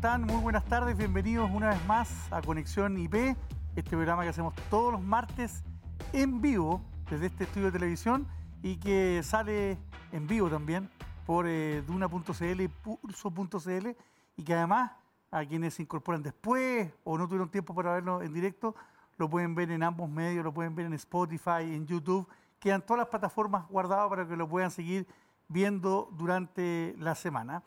Muy buenas tardes, bienvenidos una vez más a Conexión IP, este programa que hacemos todos los martes en vivo desde este estudio de televisión y que sale en vivo también por eh, Duna.cl y Pulso.cl y que además a quienes se incorporan después o no tuvieron tiempo para verlo en directo, lo pueden ver en ambos medios, lo pueden ver en Spotify, en YouTube, quedan todas las plataformas guardadas para que lo puedan seguir viendo durante la semana.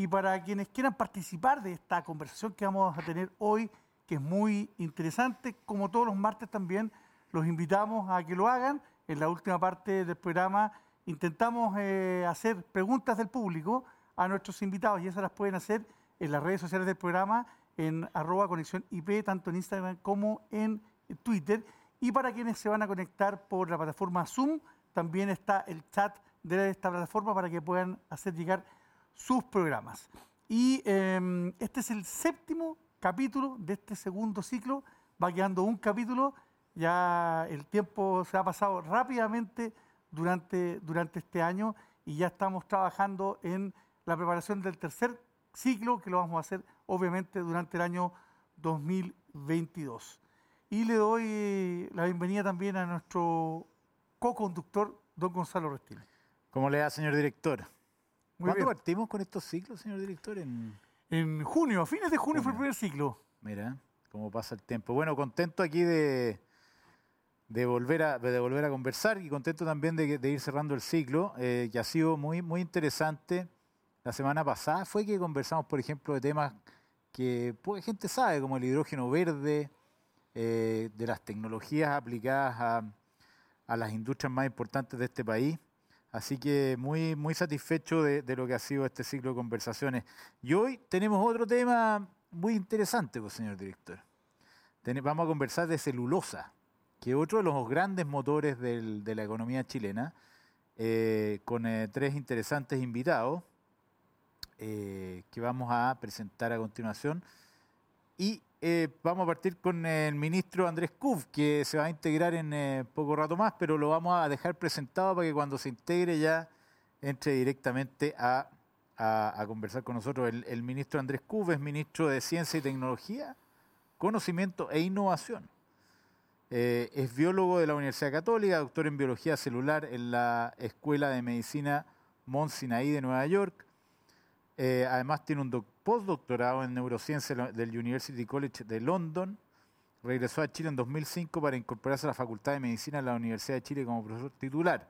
Y para quienes quieran participar de esta conversación que vamos a tener hoy, que es muy interesante, como todos los martes también, los invitamos a que lo hagan. En la última parte del programa intentamos eh, hacer preguntas del público a nuestros invitados y esas las pueden hacer en las redes sociales del programa, en arroba conexión IP, tanto en Instagram como en Twitter. Y para quienes se van a conectar por la plataforma Zoom, también está el chat de esta plataforma para que puedan hacer llegar sus programas. Y em, este es el séptimo capítulo de este segundo ciclo. Va quedando un capítulo. Ya el tiempo se ha pasado rápidamente durante, durante este año y ya estamos trabajando en la preparación del tercer ciclo que lo vamos a hacer obviamente durante el año 2022. Y le doy la bienvenida también a nuestro co-conductor, don Gonzalo Restina. ¿Cómo le da, señor director? ¿Cuándo partimos con estos ciclos, señor director? En, junio, a fines de junio, fue el primer ciclo. Mira, cómo pasa el tiempo. Bueno, contento aquí de, de, volver, a, de volver a conversar y contento también de, ir cerrando el ciclo, eh, que ha sido muy, muy interesante. La semana pasada fue que conversamos, por ejemplo, de temas que poca gente sabe, como el hidrógeno verde, eh, de las tecnologías aplicadas a, a las industrias más importantes de este país. Así que muy, muy satisfecho de, lo que ha sido este ciclo de conversaciones. Y hoy tenemos otro tema muy interesante, pues, señor director. vamos a conversar de celulosa, que es otro de los grandes motores de la economía chilena, eh, con eh, tres interesantes invitados eh, que vamos a presentar a continuación. Y eh, vamos a partir con el ministro Andrés Kuf, que se va a integrar en eh, poco rato más, pero lo vamos a dejar presentado para que cuando se integre ya entre directamente a, conversar con nosotros. El, ministro Andrés Kuf es ministro de Ciencia y Tecnología, Conocimiento e Innovación. Eh, es biólogo de la Universidad Católica, doctor en Biología Celular en la Escuela de Medicina Mount Sinai de Nueva York. Además tiene un doctor postdoctorado en neurociencia del University College de London. Regresó a Chile en 2005 para incorporarse a la Facultad de Medicina de la Universidad de Chile como profesor titular.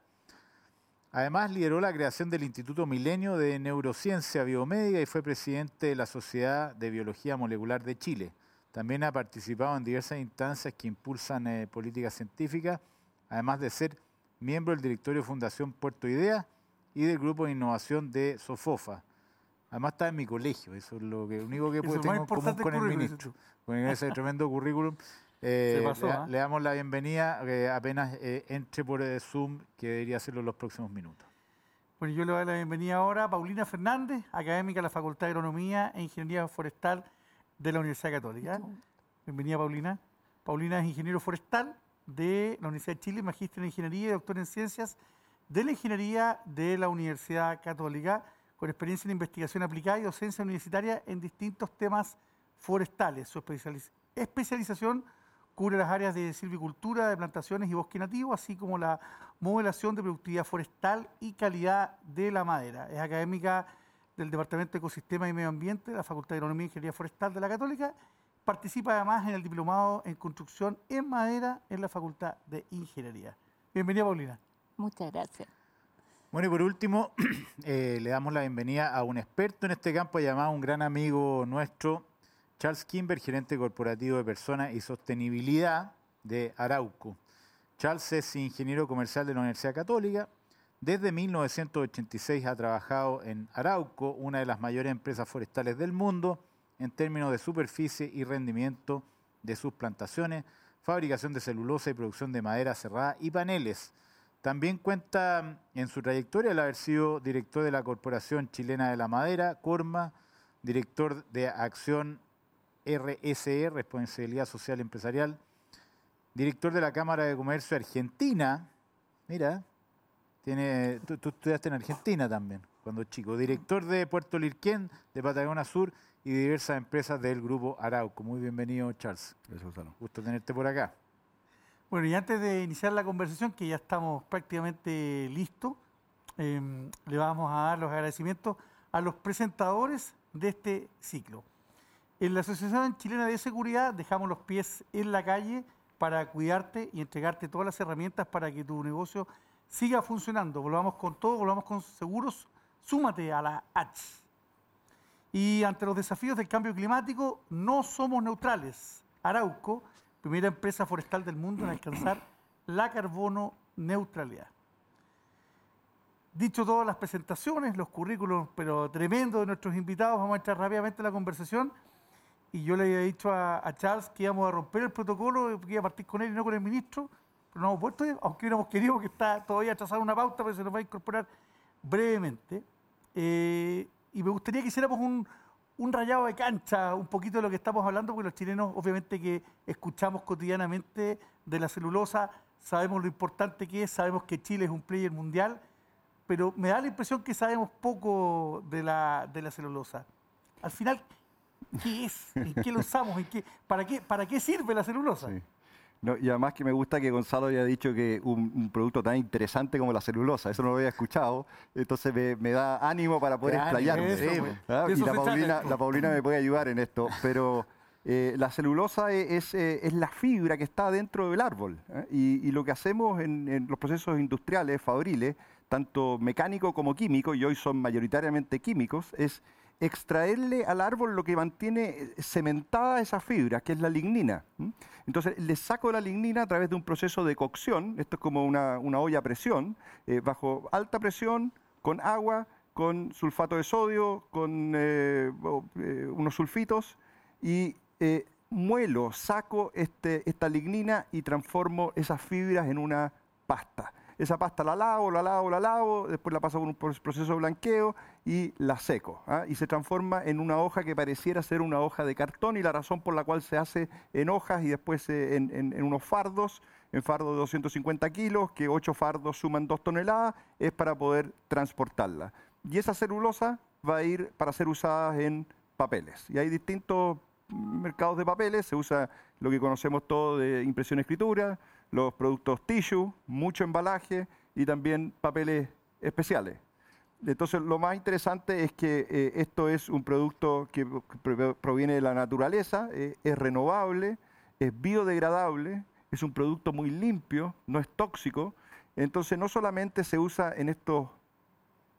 Además, lideró la creación del Instituto Milenio de Neurociencia Biomédica y fue presidente de la Sociedad de Biología Molecular de Chile. También ha participado en diversas instancias que impulsan eh, políticas científicas, además de ser miembro del directorio Fundación Puerto Idea y del Grupo de Innovación de Sofofa. Además está en mi colegio, eso es lo que único que puedo tener común con el ministro, con ese tremendo currículum. Eh, ¿ah? le, damos la bienvenida eh, apenas eh, entre por Zoom, que debería hacerlo en los próximos minutos. Bueno, yo le doy la bienvenida ahora a Paulina Fernández, académica de la Facultad de Agronomía e Ingeniería Forestal de la Universidad Católica. Bienvenida, Paulina. Paulina es ingeniero forestal de la Universidad de Chile, magíster en Ingeniería y doctor en Ciencias de la Ingeniería de la Universidad Católica con experiencia en investigación aplicada y docencia universitaria en distintos temas forestales. Su especialización cubre las áreas de silvicultura, de plantaciones y bosque nativo, así como la modelación de productividad forestal y calidad de la madera. Es académica del Departamento de Ecosistema y Medio Ambiente de la Facultad de Agronomía y Ingeniería Forestal de la Católica. Participa además en el diplomado en construcción en madera en la Facultad de Ingeniería. Bienvenida, Paulina. Muchas gracias. Bueno, y por último, eh, le damos la bienvenida a un experto en este campo llamado un gran amigo nuestro, Charles Kimber, gerente corporativo de personas y sostenibilidad de Arauco. Charles es ingeniero comercial de la Universidad Católica. Desde 1986 ha trabajado en Arauco, una de las mayores empresas forestales del mundo, en términos de superficie y rendimiento de sus plantaciones, fabricación de celulosa y producción de madera cerrada y paneles también cuenta en su trayectoria el haber sido director de la Corporación Chilena de la Madera, Corma, director de Acción RSE, Responsabilidad Social Empresarial, director de la Cámara de Comercio Argentina. Mira, tiene, tú, estudiaste en Argentina también, cuando chico. Director de Puerto Lirquén, de Patagonia Sur, y diversas empresas del grupo Arauco. Muy bienvenido, Charles. Gracias, Gusto tenerte por acá. Bueno, y antes de iniciar la conversación, que ya estamos prácticamente listos, em, le vamos a dar los agradecimientos a los presentadores de este ciclo. En la Asociación Chilena de Seguridad dejamos los pies en la calle para cuidarte y entregarte todas las herramientas para que tu negocio siga funcionando. Volvamos con todo, volvamos con seguros. Súmate a la H. Y ante los desafíos del cambio climático, no somos neutrales. Arauco, primera empresa forestal del mundo en alcanzar la carbono neutralidad. Dicho todas las presentaciones, los currículos, pero tremendo de nuestros invitados, vamos a entrar rápidamente en la conversación. Y yo le había dicho a, Charles que íbamos a romper el protocolo, que iba a partir con él y no con el ministro, pero no hemos vuelto, aunque hubiéramos querido, que está todavía trazada una pauta, pero se nos va a incorporar brevemente. Eh, y me gustaría que hiciéramos un, un rayado de cancha, un poquito de lo que estamos hablando, porque los chilenos, obviamente, que escuchamos cotidianamente de la celulosa, sabemos lo importante que es, sabemos que Chile es un player mundial, pero me da la impresión que sabemos poco de la, de la celulosa. Al final, ¿qué es? ¿En qué lo usamos? ¿En qué, para, qué, ¿Para qué sirve la celulosa? Y además que me gusta que Gonzalo haya dicho que un, producto tan interesante como la celulosa, eso no lo había escuchado, entonces me, da ánimo para poder explayarme. ¿ah? Y la Paulina, la Paulina, me puede ayudar en esto, pero eh, la celulosa e, es, eh, es, la fibra que está dentro del árbol ¿eh? y, lo que hacemos en, en, los procesos industriales, fabriles, tanto mecánico como químico, y hoy son mayoritariamente químicos, es extraerle al árbol lo que mantiene eh, cementada esa fibra, que es la lignina. Entonces le saco la lignina a través de un proceso de cocción, esto es como una, olla a presión, eh, bajo alta presión, con agua, con sulfato de sodio, con eh, unos sulfitos, y muelo, saco este, esta lignina y transformo esas fibras en una pasta. Esa pasta la lavo, la lavo, la lavo, después la paso por un proceso de blanqueo y la seco. ¿ah? Y se transforma en una hoja que pareciera ser una hoja de cartón y la razón por la cual se hace en hojas y después eh, en, unos fardos, en fardos de 250 kilos, que 8 fardos suman 2 toneladas, es para poder transportarla. Y esa celulosa va a ir para ser usada en papeles. Y hay distintos mercados de papeles, se usa lo que conocemos todo de impresión escritura, los productos tissue, mucho embalaje y también papeles especiales. Entonces, lo más interesante es que eh, esto es un producto que proviene de la naturaleza, eh, es renovable, es biodegradable, es un producto muy limpio, no es tóxico. Entonces, no solamente se usa en estos,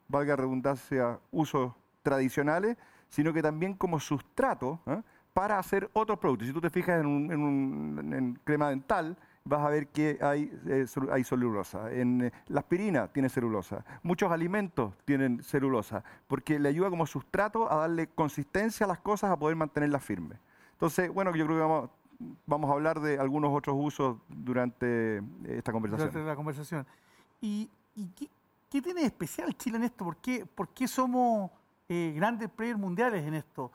valga redundancia, usos tradicionales, sino que también como sustrato ¿eh? para hacer otros productos. Si tú te fijas en, un, en crema dental, vas a ver que hay, eh, hay celulosa. En, eh, la aspirina tiene celulosa. Muchos alimentos tienen celulosa, porque le ayuda como sustrato a darle consistencia a las cosas, a poder mantenerlas firmes. Entonces, bueno, yo creo que vamos, vamos a hablar de algunos otros usos durante esta conversación. Durante la conversación. ¿Y, qué, tiene de especial Chile en esto? ¿Por qué, por qué somos eh, grandes players mundiales en esto?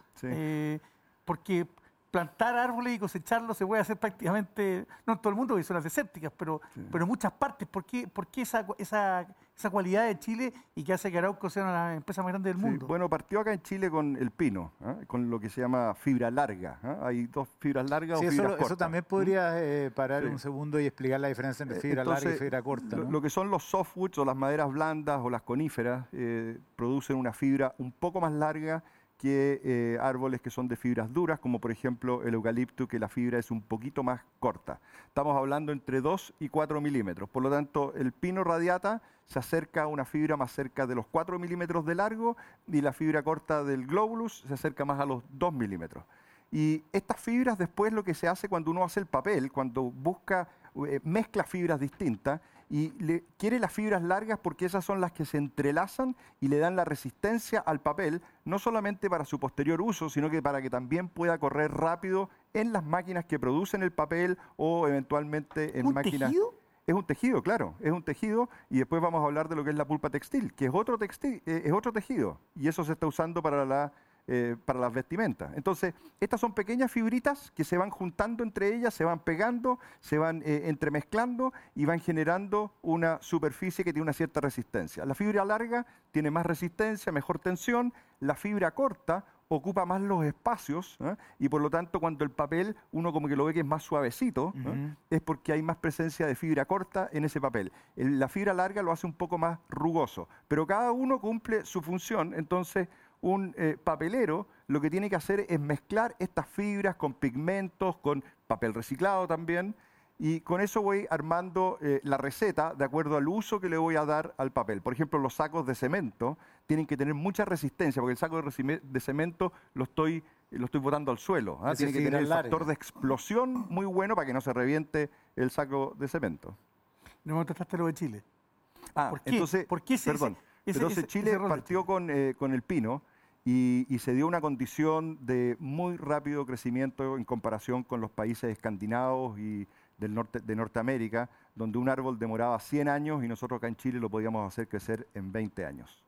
porque plantar árboles y cosecharlos se puede hacer prácticamente, no en todo el mundo, porque son las desérticas, pero, pero en muchas partes. ¿Por qué, por qué esa, esa, esa, cualidad de Chile y que hace que Arauco sea una de las empresas más grandes del mundo? Bueno, partió acá en Chile con el pino, ¿ah? con lo que se llama fibra larga. ¿ah? Hay dos fibras largas o fibras eso, cortas. Eso también podría eh, parar un segundo y explicar la diferencia entre fibra larga y fibra corta. Lo, que son los softwoods o las maderas blandas o las coníferas eh, producen una fibra un poco más larga que eh, árboles que son de fibras duras, como por ejemplo el eucalipto, que la fibra es un poquito más corta. Estamos hablando entre 2 y 4 milímetros. Por lo tanto, el pino radiata se acerca a una fibra más cerca de los 4 milímetros de largo y la fibra corta del globulus se acerca más a los 2 milímetros. Y estas fibras después lo que se hace cuando uno hace el papel, cuando busca, eh, mezcla fibras distintas, y le, quiere las fibras largas porque esas son las que se entrelazan y le dan la resistencia al papel, no solamente para su posterior uso, sino que para que también pueda correr rápido en las máquinas que producen el papel o eventualmente en máquinas... Tejido? Es un tejido, claro, es un tejido y después vamos a hablar de lo que es la pulpa textil, que es otro, textil, eh, es otro tejido y eso se está usando para la eh, para las vestimentas. Entonces, estas son pequeñas fibritas que se van juntando entre ellas, se van pegando, se van eh, entremezclando y van generando una superficie que tiene una cierta resistencia. La fibra larga tiene más resistencia, mejor tensión, la fibra corta ocupa más los espacios ¿eh? y por lo tanto cuando el papel uno como que lo ve que es más suavecito, ¿eh? es porque hay más presencia de fibra corta en ese papel. la fibra larga lo hace un poco más rugoso, pero cada uno cumple su función, entonces un eh, papelero lo que tiene que hacer es mezclar estas fibras con pigmentos, con papel reciclado también, y con eso voy armando eh, la receta de acuerdo al uso que le voy a dar al papel. Por ejemplo, los sacos de cemento tienen que tener mucha resistencia, porque el saco de cemento lo estoy, lo estoy botando al suelo. ¿ah? Tiene que tener el factor de explosión muy bueno para que no se reviente el saco de cemento. No me trataste lo de Chile. Ah, ¿Por qué? entonces, ¿Por qué perdón. Entonces Chile partió con, eh, con el pino y, y, se dio una condición de muy rápido crecimiento en comparación con los países escandinavos y del norte, de Norteamérica, donde un árbol demoraba 100 años y nosotros acá en Chile lo podíamos hacer crecer en 20 años.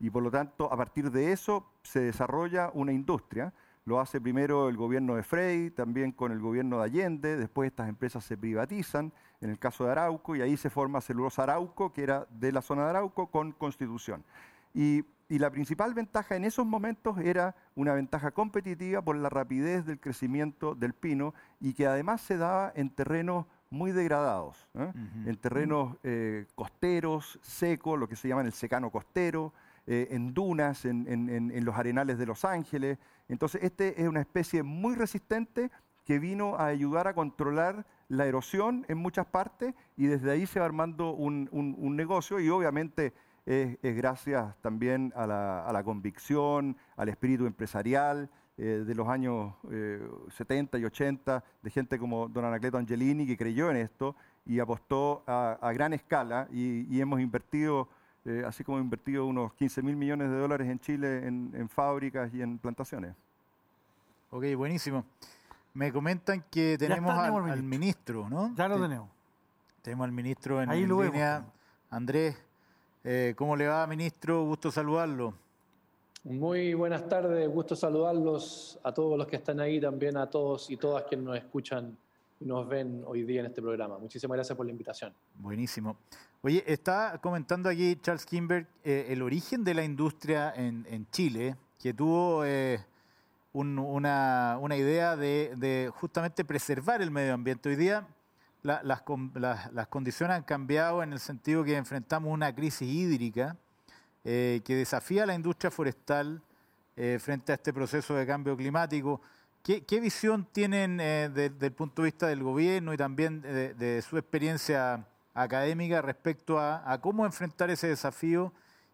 Y por lo tanto, a partir de eso se desarrolla una industria. Lo hace primero el gobierno de Frey, también con el gobierno de Allende, después estas empresas se privatizan, en el caso de Arauco, y ahí se forma Celulosa Arauco, que era de la zona de Arauco, con Constitución. Y y la principal ventaja en esos momentos era una ventaja competitiva por la rapidez del crecimiento del pino y que además se daba en terrenos muy degradados, ¿eh? en terrenos eh, costeros, secos, lo que se llama el secano costero, eh, en dunas, en, en, los arenales de Los Ángeles. Entonces, este es una especie muy resistente que vino a ayudar a controlar la erosión en muchas partes y desde ahí se va armando un, un, negocio y obviamente es, gracias también a la, convicción, al espíritu empresarial eh, de los años 70 eh, y 80, de gente como don Anacleto Angelini, que creyó en esto y apostó a, gran escala y, hemos invertido, eh, así como invertido unos 15 mil millones de dólares en Chile en, fábricas y en plantaciones. Ok, buenísimo. Me comentan que tenemos al, ministro. ¿no? Ya lo tenemos. Tenemos al ministro en, línea. Andrés eh, ¿Cómo le va, ministro? Gusto saludarlo. Muy buenas tardes, gusto saludarlos a todos los que están ahí, también a todos y todas quienes nos escuchan nos ven hoy día en este programa. Muchísimas gracias por la invitación. Buenísimo. Oye, está comentando aquí Charles Kimberg eh, el origen de la industria en, Chile, que tuvo eh, una, idea de, justamente preservar el medio ambiente. Hoy día las, condiciones han cambiado en el sentido que enfrentamos una crisis hídrica eh, que desafía a la industria forestal eh, frente a este proceso de cambio climático. ¿Qué, visión tienen eh, desde el punto de vista del gobierno y también de, su experiencia académica respecto a, cómo enfrentar ese desafío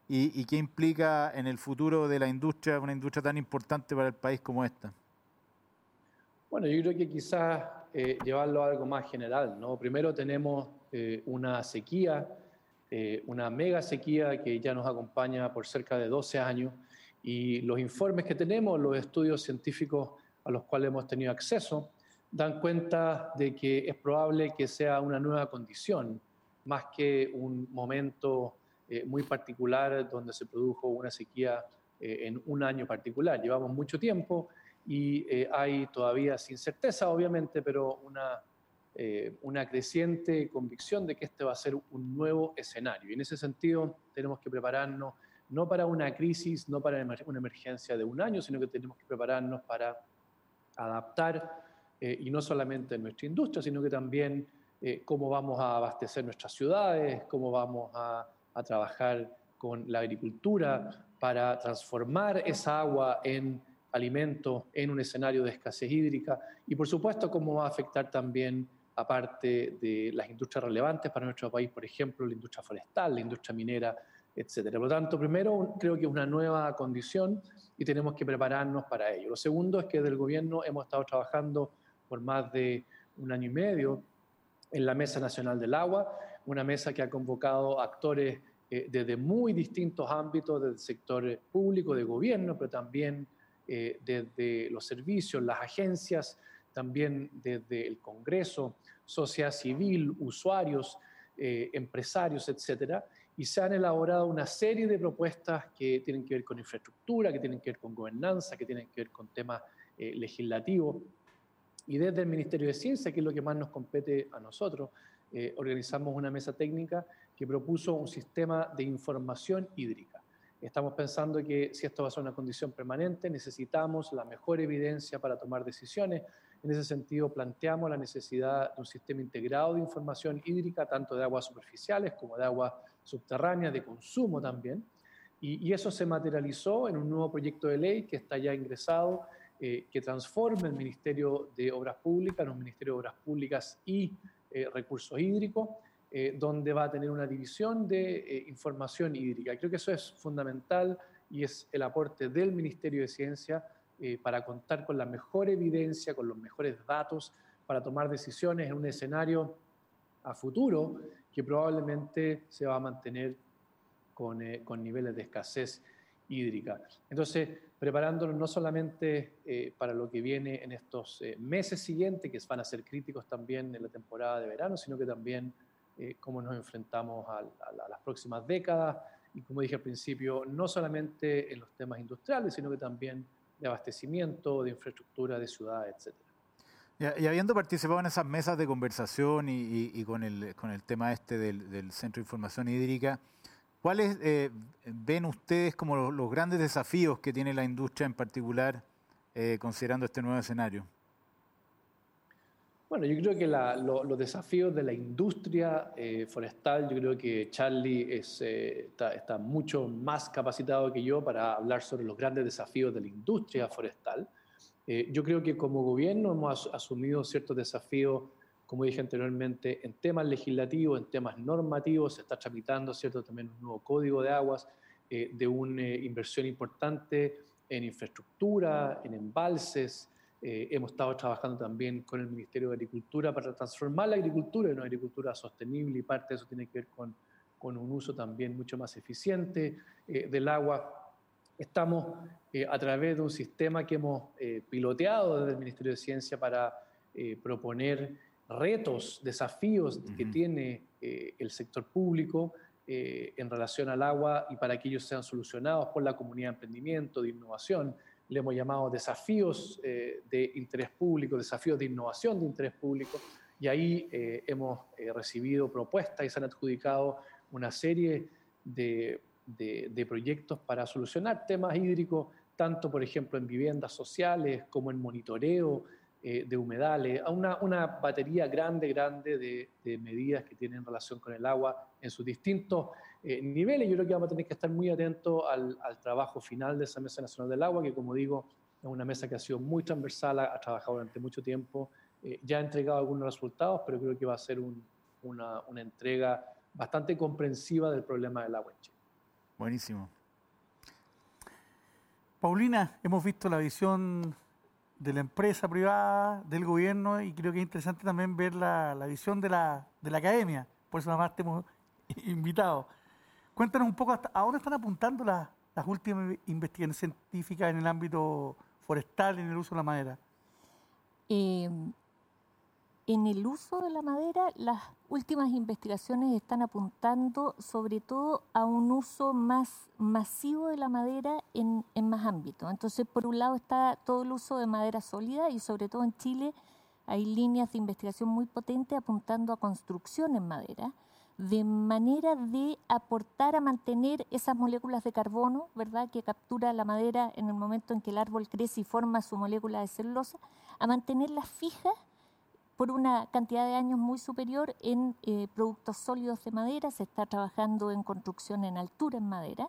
y, qué implica en el futuro de la industria, una industria tan importante para el país como esta? Bueno, yo creo que quizás eh, llevarlo a algo más general. ¿no? Primero tenemos eh, una sequía, eh, una mega sequía que ya nos acompaña por cerca de 12 años y los informes que tenemos, los estudios científicos los cuales hemos tenido acceso, dan cuenta de que es probable que sea una nueva condición, más que un momento muy particular donde se produjo una sequía en un año particular. Llevamos mucho tiempo y eh, hay todavía, sin certeza obviamente, pero una, eh, una creciente convicción de que este va a ser un nuevo escenario. Y en ese sentido tenemos que prepararnos no para una crisis, no para una emergencia de un año, sino que tenemos que prepararnos para adaptar, eh, y no solamente en nuestra industria, sino que también cómo vamos a abastecer nuestras ciudades, cómo vamos a, a trabajar con la agricultura para transformar esa agua en alimento en un escenario de escasez hídrica y por supuesto cómo va a afectar también aparte de las industrias relevantes para nuestro país, por ejemplo, la industria forestal, la industria minera, Por lo tanto, primero creo que es una nueva condición y tenemos que prepararnos para ello. Lo segundo es que del gobierno hemos estado trabajando por más de un año y medio en la Mesa Nacional del Agua, una mesa que ha convocado actores eh, desde muy distintos ámbitos del sector público, de gobierno, pero también eh, desde los servicios, las agencias, también desde el Congreso, sociedad civil, usuarios, eh, empresarios, etcétera, y se han elaborado una serie de propuestas que tienen que ver con infraestructura, que tienen que ver con gobernanza, que tienen que ver con temas eh, legislativos. Y desde el Ministerio de Ciencia, que es lo que más nos compete a nosotros, organizamos una mesa técnica que propuso un sistema de información hídrica. Estamos pensando que si esto va a ser una condición permanente, necesitamos la mejor evidencia para tomar decisiones. En ese sentido, planteamos la necesidad de un sistema integrado de información hídrica, tanto de aguas superficiales como de aguas subterráneas, de consumo también. Y, eso se materializó en un nuevo proyecto de ley que está ya ingresado, eh, que transforma el Ministerio de Obras Públicas en un Ministerio de Obras Públicas y eh, Recursos Hídricos eh, donde va a tener una división de información hídrica. Creo que eso es fundamental y es el aporte del Ministerio de Ciencia para contar con la mejor evidencia, con los mejores datos, para tomar decisiones en un escenario a futuro que probablemente se va a mantener con, con niveles de escasez hídrica. Entonces, preparándonos no solamente para lo que viene en estos meses siguientes, que van a ser críticos también en la temporada de verano, sino que también eh, cómo nos enfrentamos a, las próximas décadas y, como dije al principio, no solamente en los temas industriales, sino que también de abastecimiento, de infraestructura, de ciudades, etc. Y, habiendo participado en esas mesas de conversación y, con, el, con el tema este del, Centro de Información Hídrica, ¿cuáles eh, ven ustedes como los, grandes desafíos que tiene la industria en particular eh, considerando este nuevo escenario? Bueno, yo creo que los desafíos de la industria eh, forestal, yo creo que Charlie es, eh, está, mucho más capacitado que yo para hablar sobre los grandes desafíos de la industria forestal. Eh, yo creo que como gobierno hemos asumido ciertos desafíos, como dije anteriormente, en temas legislativos, en temas normativos, se está tramitando cierto también un nuevo código de aguas, de una inversión importante en infraestructura, en embalses, eh, hemos estado trabajando también con el Ministerio de Agricultura para transformar la agricultura en una agricultura sostenible y parte de eso tiene que ver con, con un uso también mucho más eficiente eh, del agua. Estamos eh, a través de un sistema que hemos piloteado desde el Ministerio de Ciencia para proponer retos, desafíos que tiene el sector público en relación al agua y para que ellos sean solucionados por la comunidad de emprendimiento, de innovación. Le hemos llamado desafíos eh, de interés público, desafíos de innovación de interés público, y ahí eh, hemos eh, recibido propuestas y se han adjudicado una serie de, de, proyectos para solucionar temas hídricos, tanto por ejemplo en viviendas sociales como en monitoreo de humedales, a una, una, batería grande, grande de, de, medidas que tienen relación con el agua en sus distintos eh, niveles. Yo creo que vamos a tener que estar muy atentos al, trabajo final de esa Mesa Nacional del Agua, que como digo, es una mesa que ha sido muy transversal, ha, trabajado durante mucho tiempo, eh, ya ha entregado algunos resultados, pero creo que va a ser una, una, entrega bastante comprensiva del problema del agua en Chile. Buenísimo. Paulina, hemos visto la visión de la empresa privada, del gobierno, y creo que es interesante también ver la, visión de la, de la academia. Por eso además te hemos invitado. Cuéntanos un poco hasta, a dónde están apuntando las, últimas investigaciones científicas en el ámbito forestal, en el uso de la madera. Em, en el uso de la madera, las últimas investigaciones están apuntando sobre todo a un uso más masivo de la madera en, en, más ámbitos. Entonces, por un lado está todo el uso de madera sólida y sobre todo en Chile hay líneas de investigación muy potentes apuntando a construcción en madera de manera de aportar a mantener esas moléculas de carbono, ¿verdad?, que captura la madera en el momento en que el árbol crece y forma su molécula de celulosa, a mantenerlas fijas por una cantidad de años muy superior en eh, productos sólidos de madera, se está trabajando en construcción en altura en madera,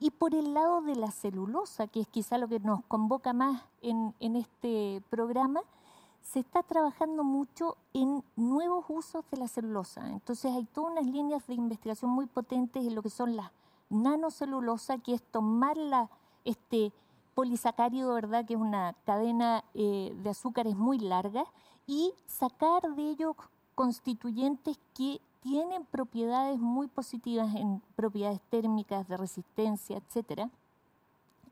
y por el lado de la celulosa, que es quizá lo que nos convoca más en, este programa, se está trabajando mucho en nuevos usos de la celulosa. Entonces hay todas unas líneas de investigación muy potentes en lo que son las nanocelulosa, que es tomar la, este polisacárido, ¿verdad? que es una cadena eh, de azúcares muy larga, y sacar de ello constituyentes que tienen propiedades muy positivas en propiedades térmicas, de resistencia, etcétera,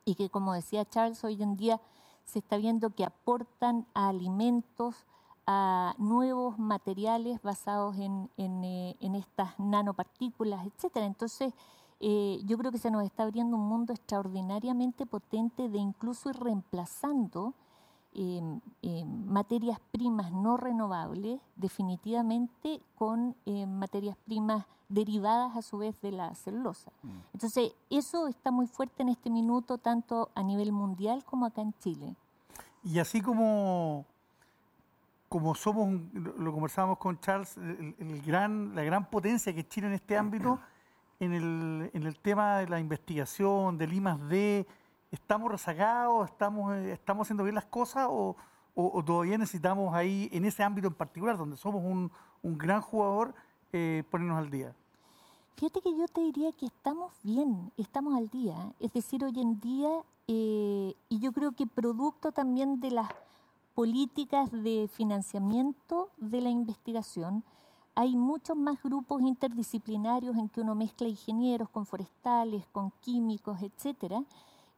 y que como decía Charles, hoy en día se está viendo que aportan a alimentos, a nuevos materiales basados en, eh, estas nanopartículas, etc. Entonces, eh, yo creo que se nos está abriendo un mundo extraordinariamente potente de incluso ir reemplazando materias primas no renovables, definitivamente con em, materias primas derivadas a su vez de la celulosa. Mm. Entonces, eso está muy fuerte en este minuto, tanto a nivel mundial como acá en Chile. Y así como, como somos, lo conversábamos con Charles, el, gran, la gran potencia que es Chile en este ámbito, en el, en el tema de la investigación, del I D, ¿estamos rezagados? ¿Estamos, eh, ¿Estamos haciendo bien las cosas? O, todavía necesitamos ahí, en ese ámbito en particular, donde somos un, un gran jugador, eh, ponernos al día? Fíjate que yo te diría que estamos bien, estamos al día. Es decir, hoy en día, eh, y yo creo que producto también de las políticas de financiamiento de la investigación, hay muchos más grupos interdisciplinarios en que uno mezcla ingenieros con forestales, con químicos, etcétera.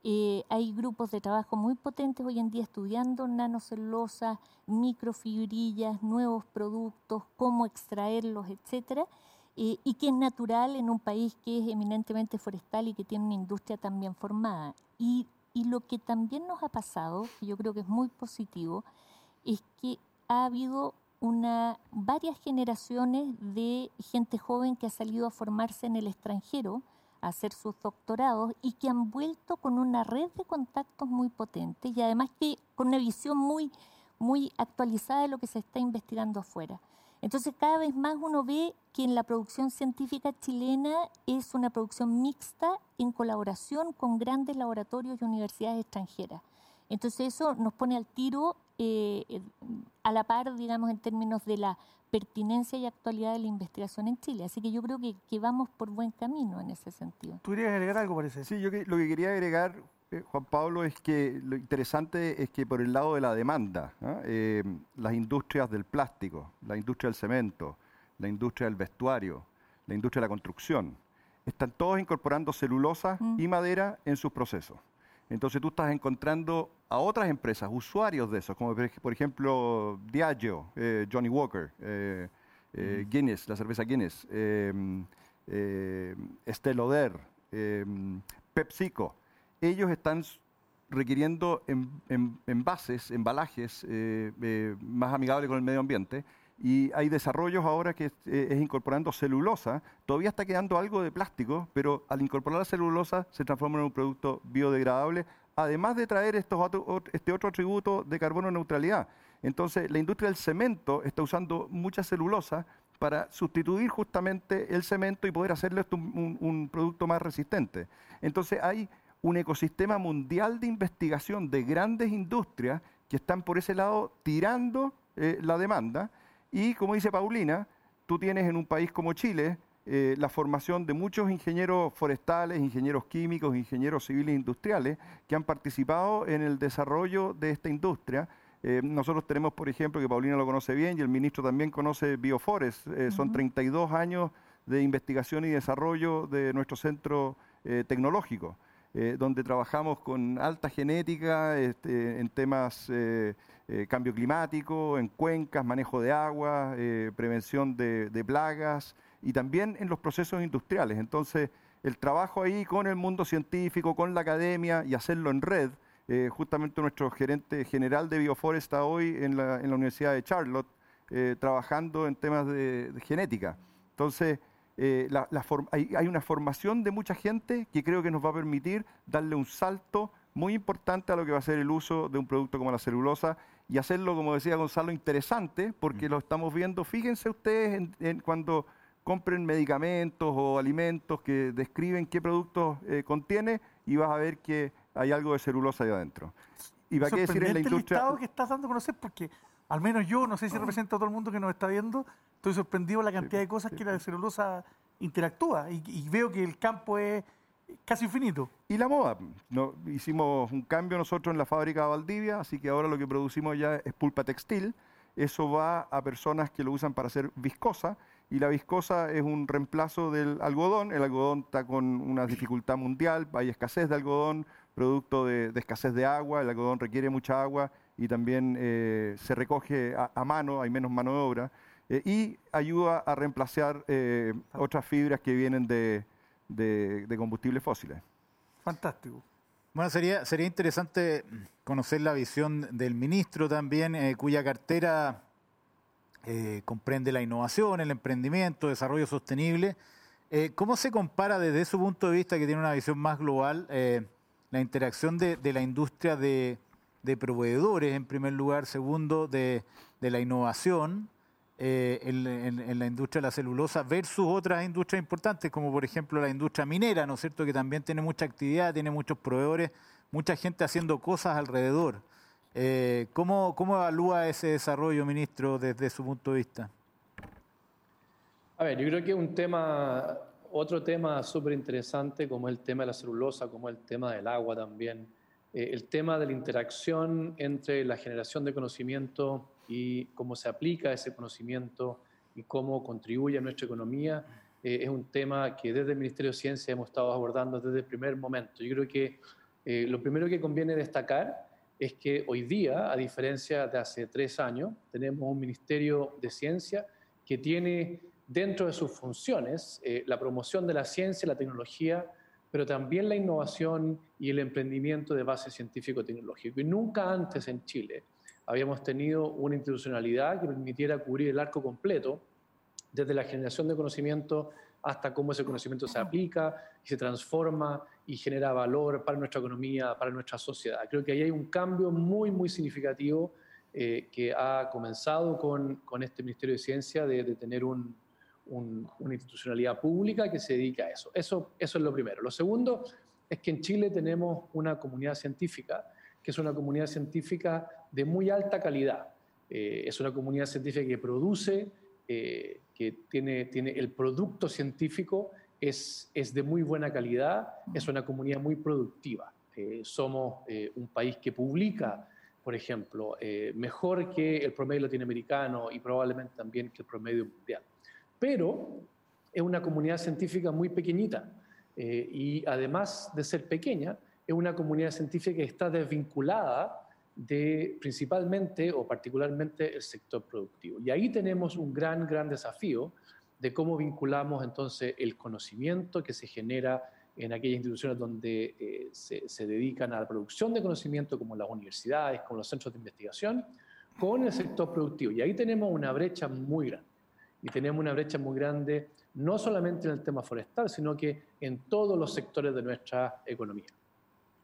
Eh, hay grupos de trabajo muy potentes hoy en día estudiando nanocelulosa, microfibrillas, nuevos productos, cómo extraerlos, etcétera. Eh, y que es natural en un país que es eminentemente forestal y que tiene una industria también formada. Y, y lo que también nos ha pasado, que yo creo que es muy positivo, es que ha habido una, varias generaciones de gente joven que ha salido a formarse en el extranjero, a hacer sus doctorados y que han vuelto con una red de contactos muy potente y además que con una visión muy, muy actualizada de lo que se está investigando afuera. Entonces cada vez más uno ve que en la producción científica chilena es una producción mixta en colaboración con grandes laboratorios y universidades extranjeras. Entonces eso nos pone al tiro eh, a la par, digamos, en términos de la pertinencia y actualidad de la investigación en Chile. Así que yo creo que, vamos por buen camino en ese sentido. ¿Tú querías agregar algo, parece? Sí, yo lo que quería agregar, eh, Juan Pablo, es que lo interesante es que por el lado de la demanda, eh, las industrias del plástico, la industria del cemento, la industria del vestuario, la industria de la construcción, están todos incorporando celulosa mm. y madera en sus procesos. Entonces tú estás encontrando a otras empresas, usuarios de esos, como por ejemplo Diageo, eh, Johnny Walker, eh, eh, Guinness, la cerveza Guinness, em, Estée Lauder, em, PepsiCo. Ellos están requiriendo envases, embalajes más amigables con el medio ambiente y hay desarrollos ahora que es, incorporando celulosa. Todavía está quedando algo de plástico, pero al incorporar la celulosa se transforma en un producto biodegradable, además de traer estos este otro atributo de carbono neutralidad. Entonces, la industria del cemento está usando mucha celulosa para sustituir justamente el cemento y poder hacerle un, producto más resistente. Entonces, hay un ecosistema mundial de investigación de grandes industrias que están por ese lado tirando eh, la demanda y como dice Paulina, tú tienes en un país como Chile eh, la formación de muchos ingenieros forestales, ingenieros químicos, ingenieros civiles industriales que han participado en el desarrollo de esta industria. Eh, nosotros tenemos, por ejemplo, que Paulina lo conoce bien y el ministro también conoce Bioforest, eh, son 32 años de investigación y desarrollo de nuestro centro tecnológico. donde trabajamos con alta genética este, en temas eh, cambio climático, en cuencas, manejo de agua, eh, prevención de, plagas y también en los procesos industriales. Entonces, el trabajo ahí con el mundo científico, con la academia y hacerlo en red. Eh, justamente nuestro gerente general de Bioforest está hoy en la, Universidad de Charlotte trabajando en temas de, genética. Entonces, hay, una formación de mucha gente que creo que nos va a permitir darle un salto muy importante a lo que va a ser el uso de un producto como la celulosa y hacerlo, como decía Gonzalo, interesante, porque mm. lo estamos viendo. Fíjense ustedes en, cuando compren medicamentos o alimentos que describen qué productos eh, contiene y vas a ver que hay algo de celulosa ahí adentro. Y va a decir en la industria. El que estás dando a conocer porque al menos yo, no sé si representa a todo el mundo que nos está viendo, estoy sorprendido la cantidad de cosas que la de celulosa interactúa y veo que el campo es casi infinito. Y la moda. No, hicimos un cambio nosotros en la fábrica de Valdivia, así que ahora lo que producimos ya es pulpa textil. Eso va a personas que lo usan para hacer viscosa y la viscosa es un reemplazo del algodón. El algodón está con una dificultad mundial, hay escasez de algodón, producto de, escasez de agua, el algodón requiere mucha agua y también eh, se recoge a, mano, hay menos mano de obra, eh, y ayuda a reemplazar eh, otras fibras que vienen de, de, combustibles fósiles. Fantástico. Bueno, sería, sería interesante conocer la visión del ministro también, eh, cuya cartera eh, comprende la innovación, el emprendimiento, desarrollo sostenible. Eh, ¿Cómo se compara desde su punto de vista, que tiene una visión más global, la interacción de, la industria de, proveedores, en primer lugar, segundo, de, la innovación en, la industria de la celulosa versus otras industrias importantes, como por ejemplo la industria minera, ¿no es cierto?, que también tiene mucha actividad, tiene muchos proveedores, mucha gente haciendo cosas alrededor. Eh, ¿cómo, evalúa ese desarrollo, ministro, desde su punto de vista? A ver, yo creo que un tema, otro tema súper interesante, como el tema de la celulosa, como el tema del agua también, eh, el tema de la interacción entre la generación de conocimiento y cómo se aplica ese conocimiento y cómo contribuye a nuestra economía, eh, es un tema que desde el Ministerio de Ciencia hemos estado abordando desde el primer momento. Yo creo que lo primero que conviene destacar es que hoy día, a diferencia de hace tres años, tenemos un Ministerio de Ciencia que tiene dentro de sus funciones eh, la promoción de la ciencia y la tecnología, pero también la innovación y el emprendimiento de base científico-tecnológico. Y nunca antes en Chile habíamos tenido una institucionalidad que permitiera cubrir el arco completo, desde la generación de conocimiento hasta cómo ese conocimiento se aplica y se transforma y genera valor para nuestra economía, para nuestra sociedad. Creo que ahí hay un cambio muy, muy significativo eh, que ha comenzado con, con, este Ministerio de Ciencia de, tener un, una institucionalidad pública que se dedica a eso. eso. Eso es lo primero. Lo segundo es que en Chile tenemos una comunidad científica que es una comunidad científica de muy alta calidad. Eh, es una comunidad científica que produce, eh, que tiene, tiene el producto científico es, es de muy buena calidad, es una comunidad muy productiva. Eh, somos un país que publica, por ejemplo, mejor que el promedio latinoamericano y probablemente también que el promedio mundial. Pero es una comunidad científica muy pequeñita y además de ser pequeña, es una comunidad científica que está desvinculada de principalmente o particularmente el sector productivo. Y ahí tenemos un gran, gran desafío de cómo vinculamos entonces el conocimiento que se genera en aquellas instituciones donde eh, se, dedican a la producción de conocimiento, como las universidades, como los centros de investigación, con el sector productivo. Y ahí tenemos una brecha muy grande. Y tenemos una brecha muy grande no solamente en el tema forestal, sino que en todos los sectores de nuestra economía.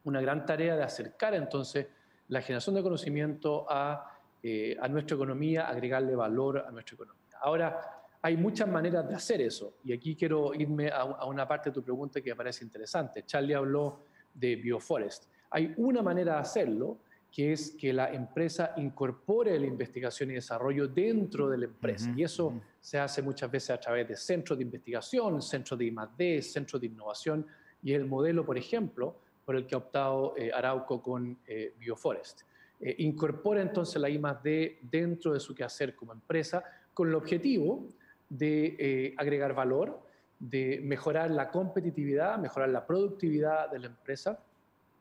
Una gran tarea de acercar entonces la generación de conocimiento a, eh, a nuestra economía, agregarle valor a nuestra economía. Ahora, hay muchas maneras de hacer eso. Y aquí quiero irme a, una parte de tu pregunta que me parece interesante. Charlie habló de Bioforest. Hay una manera de hacerlo, que es que la empresa incorpore la investigación y desarrollo dentro de la empresa. Y eso se hace muchas veces a través de centros de investigación, centros de I+.D., centros de innovación. Y el modelo, por ejemplo, por el que ha optado eh, Arauco con eh, Bioforest. Eh, incorpora entonces la I+.D. dentro de su quehacer como empresa con el objetivo de eh, agregar valor, de mejorar la competitividad, mejorar la productividad de la empresa.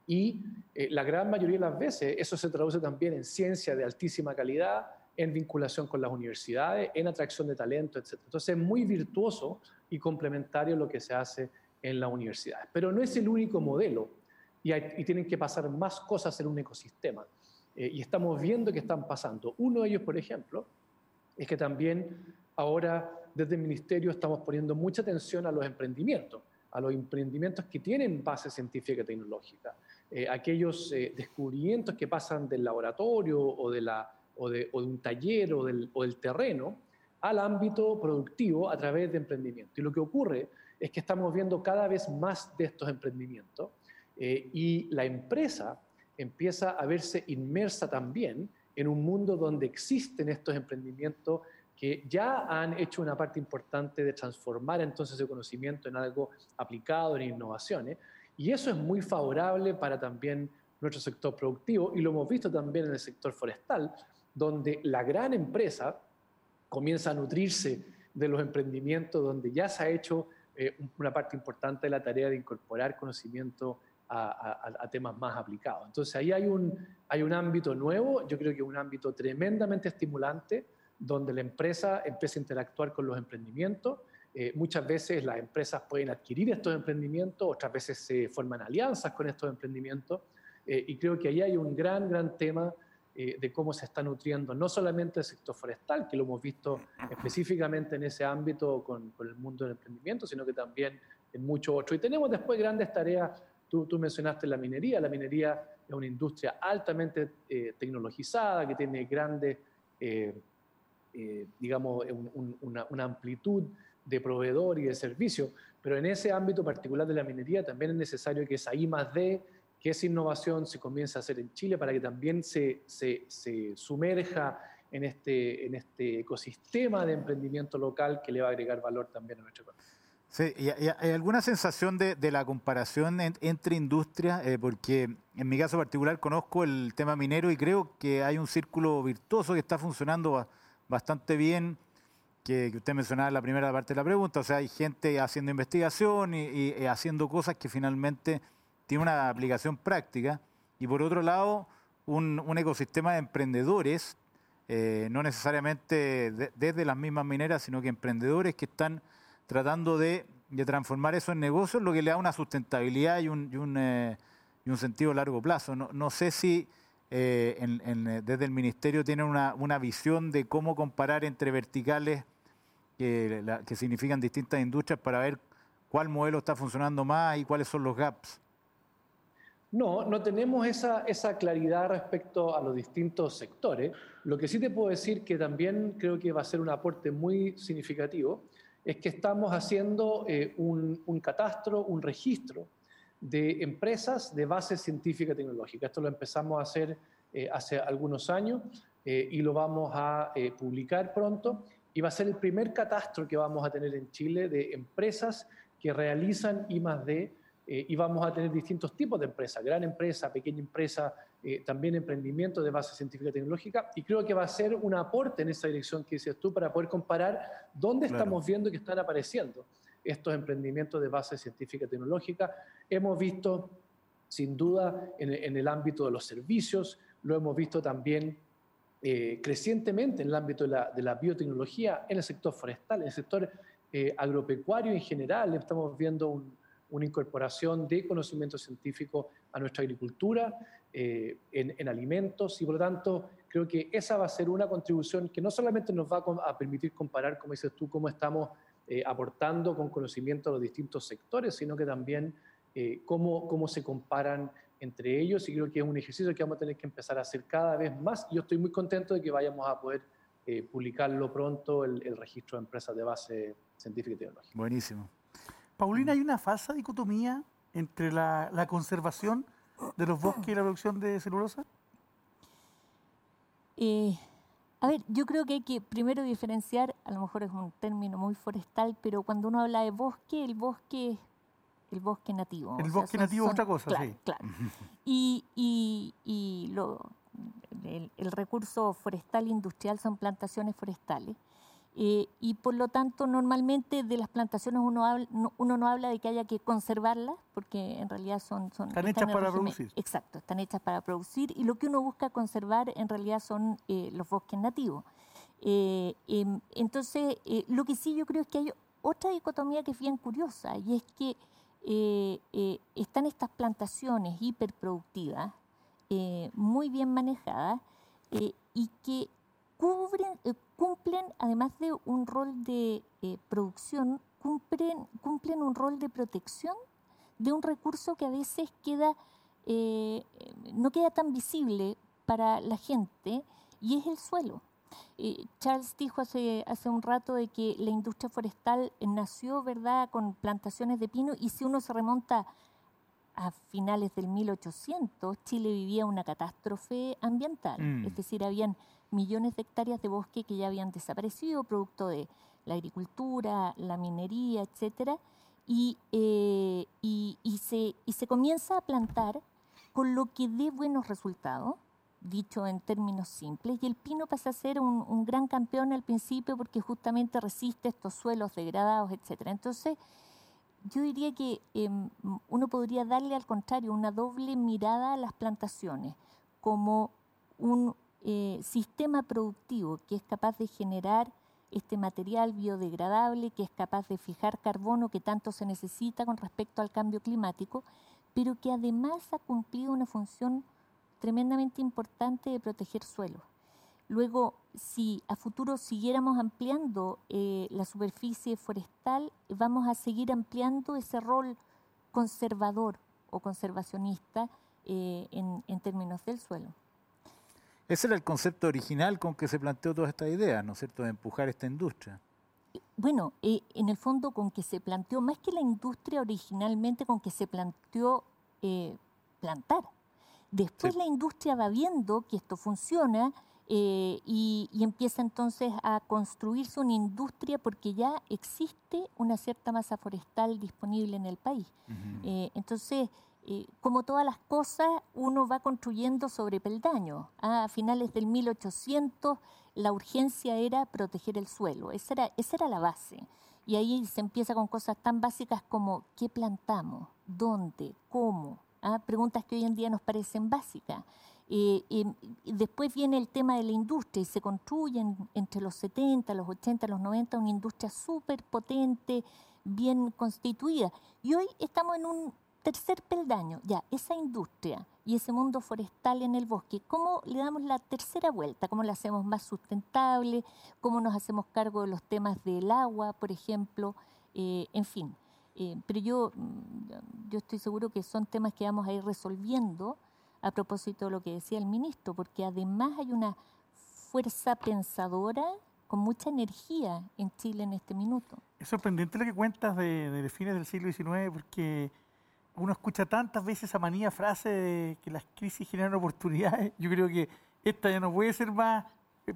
Y eh, la gran mayoría de las veces eso se traduce también en ciencia de altísima calidad, en vinculación con las universidades, en atracción de talento, etc. Entonces es muy virtuoso y complementario lo que se hace en las universidades. Pero no es el único modelo y, tienen que pasar más cosas en un ecosistema. Eh, y estamos viendo que están pasando. Uno de ellos, por ejemplo, es que también ahora desde el Ministerio estamos poniendo mucha atención a los emprendimientos, a los emprendimientos que tienen base científica y tecnológica, eh, aquellos eh, descubrimientos que pasan del laboratorio o de, un taller o del terreno al ámbito productivo a través de emprendimiento. Y lo que ocurre es que estamos viendo cada vez más de estos emprendimientos eh, y la empresa empieza a verse inmersa también en un mundo donde existen estos emprendimientos que ya han hecho una parte importante de transformar entonces el conocimiento en algo aplicado en innovaciones. Y eso es muy favorable para también nuestro sector productivo y lo hemos visto también en el sector forestal, donde la gran empresa comienza a nutrirse de los emprendimientos, donde ya se ha hecho eh, una parte importante de la tarea de incorporar conocimiento a, a, temas más aplicados. Entonces ahí hay un, hay un ámbito nuevo, yo creo que un ámbito tremendamente estimulante, donde la empresa empieza a interactuar con los emprendimientos Eh, muchas veces las empresas pueden adquirir estos emprendimientos, otras veces se forman alianzas con estos emprendimientos. Eh, y creo que ahí hay un gran, gran tema de cómo se está nutriendo no solamente el sector forestal, que lo hemos visto específicamente en ese ámbito con, con el mundo del emprendimiento, sino que también en muchos otros. Y tenemos después grandes tareas Tú, tú, mencionaste la minería. La minería es una industria altamente eh, tecnologizada, que tiene grandes, eh, eh, digamos, una, una, amplitud de proveedor y de servicio, pero en ese ámbito particular de la minería también es necesario que esa I más D, que esa innovación se comience a hacer en Chile para que también se, se, se sumerja en este, en este ecosistema de emprendimiento local que le va a agregar valor también a nuestra economía. Sí, y, ¿hay alguna sensación de, la comparación entre industrias? Eh, porque en mi caso particular conozco el tema minero y creo que hay un círculo virtuoso que está funcionando bastante bien, que, usted mencionaba en la primera parte de la pregunta. O sea, hay gente haciendo investigación y, haciendo cosas que finalmente tienen una aplicación práctica. Y por otro lado, un, ecosistema de emprendedores, eh, no necesariamente desde las mismas mineras, sino que emprendedores que están tratando de, transformar eso en negocios, lo que le da una sustentabilidad y un, y un, eh, sentido a largo plazo. No, no sé si eh, eh, desde el Ministerio tienen una, una, visión de cómo comparar entre verticales que, que significan distintas industrias para ver cuál modelo está funcionando más y cuáles son los gaps. No, no tenemos esa, esa, claridad respecto a los distintos sectores. Lo que sí te puedo decir que también creo que va a ser un aporte muy significativo es que estamos haciendo eh, un, catastro, un registro de empresas de base científica y tecnológica. Esto lo empezamos a hacer eh, hace algunos años eh, y lo vamos a publicar pronto. Y va a ser el primer catastro que vamos a tener en Chile de empresas que realizan I D y vamos a tener distintos tipos de empresas, gran empresa, pequeña empresa, eh, también emprendimiento de base científica y tecnológica, y creo que va a ser un aporte en esa dirección que dices tú para poder comparar dónde estamos viendo que están apareciendo estos emprendimientos de base científica y tecnológica. Hemos visto, sin duda, en, el ámbito de los servicios, lo hemos visto también eh, crecientemente en el ámbito de la, biotecnología, en el sector forestal, en el sector eh, agropecuario en general, estamos viendo una incorporación de conocimiento científico a nuestra agricultura eh, en, alimentos y por lo tanto creo que esa va a ser una contribución que no solamente nos va a, permitir comparar, como dices tú, cómo estamos eh, aportando con conocimiento a los distintos sectores, sino que también eh, cómo, cómo se comparan entre ellos y creo que es un ejercicio que vamos a tener que empezar a hacer cada vez más y yo estoy muy contento de que vayamos a poder publicarlo pronto el, registro de empresas de base científica y tecnológica. Buenísimo. Paulina, ¿hay una falsa dicotomía entre la, la conservación de los bosques y la producción de celulosa? Eh, a ver, yo creo que hay que primero diferenciar, a lo mejor es un término muy forestal, pero cuando uno habla de bosque, el bosque es el bosque nativo. El bosque nativo es otra cosa, sí. Claro. Y, y, y lo, el, recurso forestal industrial son plantaciones forestales. Eh, y por lo tanto, normalmente de las plantaciones uno, habla, no, uno no habla de que haya que conservarlas, porque en realidad son... son están, hechas para producir. Exacto, están hechas para producir y lo que uno busca conservar en realidad son eh, los bosques nativos. Eh, em, entonces, lo que sí yo creo es que hay otra dicotomía que es bien curiosa y es que están estas plantaciones hiperproductivas, muy bien manejadas, y que cubren, eh, cumplen, además de un rol de eh, producción, cumplen, cumplen un rol de protección de un recurso que a veces queda, eh, no queda tan visible para la gente y es el suelo. Charles dijo hace, hace un rato de que la industria forestal nació ¿verdad? con plantaciones de pino y si uno se remonta a finales del 1800, Chile vivía una catástrofe ambiental, mm. es decir, habían millones de hectáreas de bosque que ya habían desaparecido, producto de la agricultura, la minería, etc. Eh, y, y, se, y se comienza a plantar con lo que dé buenos resultados, dicho en términos simples, y el pino pasa a ser un, gran campeón al principio porque justamente resiste estos suelos degradados, etc. Entonces, yo diría que em, uno podría darle al contrario una doble mirada a las plantaciones como un eh, sistema productivo que es capaz de generar este material biodegradable que es capaz de fijar carbono que tanto se necesita con respecto al cambio climático, pero que además ha cumplido una función tremendamente importante de proteger suelos. Luego, si a futuro siguiéramos ampliando eh, la superficie forestal, vamos a seguir ampliando ese rol conservador o conservacionista eh, en, términos del suelo. Ese era el concepto original con que se planteó toda esta idea, ¿no es cierto?, de empujar esta industria. Bueno, eh, en el fondo con que se planteó, más que la industria originalmente, con que se planteó plantar. Después la industria va viendo que esto funciona eh, y, empieza entonces a construirse una industria porque ya existe una cierta masa forestal disponible en el país. Eh, entonces, eh, como todas las cosas, uno va construyendo sobre peldaño. Ah, a finales del 1800 la urgencia era proteger el suelo, esa era, esa era la base. Y ahí se empieza con cosas tan básicas como qué plantamos, dónde, cómo. Ah, preguntas que hoy en día nos parecen básicas. Eh, después viene el tema de la industria y se construye entre los 70, los 80, los 90 una industria súper potente, bien constituida. Y hoy estamos en un tercer peldaño, ya, esa industria y ese mundo forestal en el bosque, ¿cómo le damos la tercera vuelta? ¿Cómo la hacemos más sustentable? ¿Cómo nos hacemos cargo de los temas del agua, por ejemplo? Eh, en fin, eh, pero yo, mm, yo estoy seguro que son temas que vamos a ir resolviendo a propósito de lo que decía el ministro, porque además hay una fuerza pensadora con mucha energía en Chile en este minuto. Es sorprendente lo que cuentas de, de fines del siglo XIX, porque uno escucha tantas veces esa manía frase de que las crisis generan oportunidades. Yo creo que esta ya no puede ser más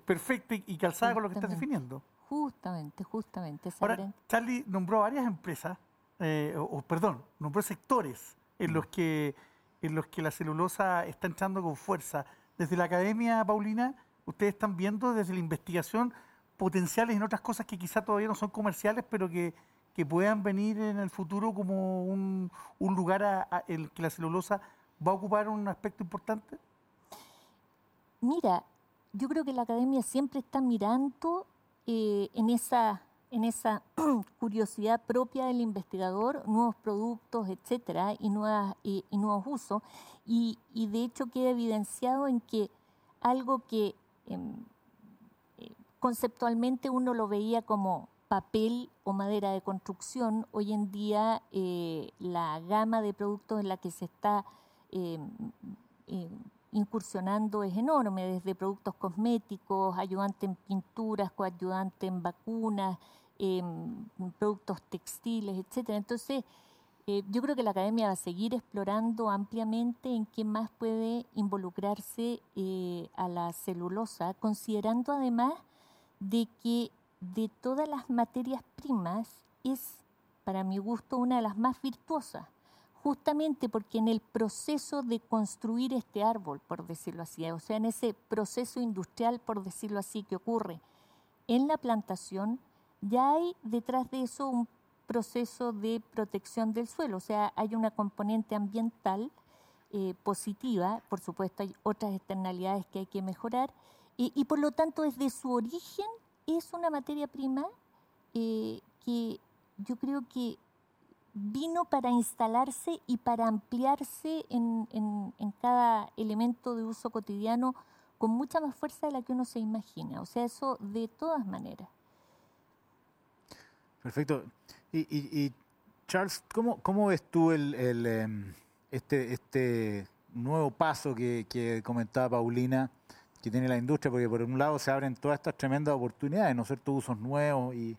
perfecta y calzada con lo que estás definiendo. Justamente, justamente. Ahora, Charlie nombró varias empresas, eh, o, perdón, nombró sectores en los que en los que la celulosa está entrando con fuerza. Desde la academia, Paulina, ustedes están viendo desde la investigación potenciales en otras cosas que quizá todavía no son comerciales, pero que, puedan venir en el futuro como un, lugar en el que la celulosa va a ocupar un aspecto importante? Mira, yo creo que la academia siempre está mirando eh, en esa en esa curiosidad propia del investigador, nuevos productos, etcétera, y, nuevas, y, nuevos usos. Y, de hecho queda evidenciado en que algo que em, eh, conceptualmente uno lo veía como papel o madera de construcción, hoy en día eh, la gama de productos en la que se está em, em, incursionando es enorme, desde productos cosméticos, ayudante en pinturas, coayudante en vacunas, Em, productos textiles, etcétera. Entonces, eh, yo creo que la academia va a seguir explorando ampliamente en qué más puede involucrarse eh, a la celulosa, considerando además de que de todas las materias primas es, para mi gusto, una de las más virtuosas, justamente porque en el proceso de construir este árbol, por decirlo así, o sea, en ese proceso industrial, por decirlo así, que ocurre en la plantación, ya hay detrás de eso un proceso de protección del suelo, o sea, hay una componente ambiental eh, positiva, por supuesto hay otras externalidades que hay que mejorar, y, por lo tanto desde su origen es una materia prima eh, que yo creo que vino para instalarse y para ampliarse en, cada elemento de uso cotidiano con mucha más fuerza de la que uno se imagina, o sea, eso de todas maneras. Perfecto. Y, Charles, ¿cómo, ¿cómo, ves tú el, em, este, este nuevo paso que, comentaba Paulina, que tiene la industria? Porque por un lado se abren todas estas tremendas oportunidades, ¿no es cierto? Usos nuevos y,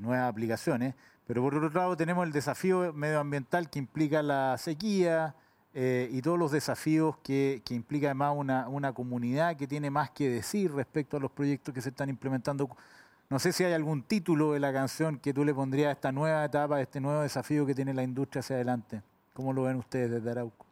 nuevas aplicaciones. Pero por otro lado tenemos el desafío medioambiental que implica la sequía, eh, y todos los desafíos que, que implica además una, una, comunidad que tiene más que decir respecto a los proyectos que se están implementando no sé si hay algún título de la canción que tú le pondrías a esta nueva etapa, a este nuevo desafío que tiene la industria hacia adelante. ¿Cómo lo ven ustedes desde Arauco?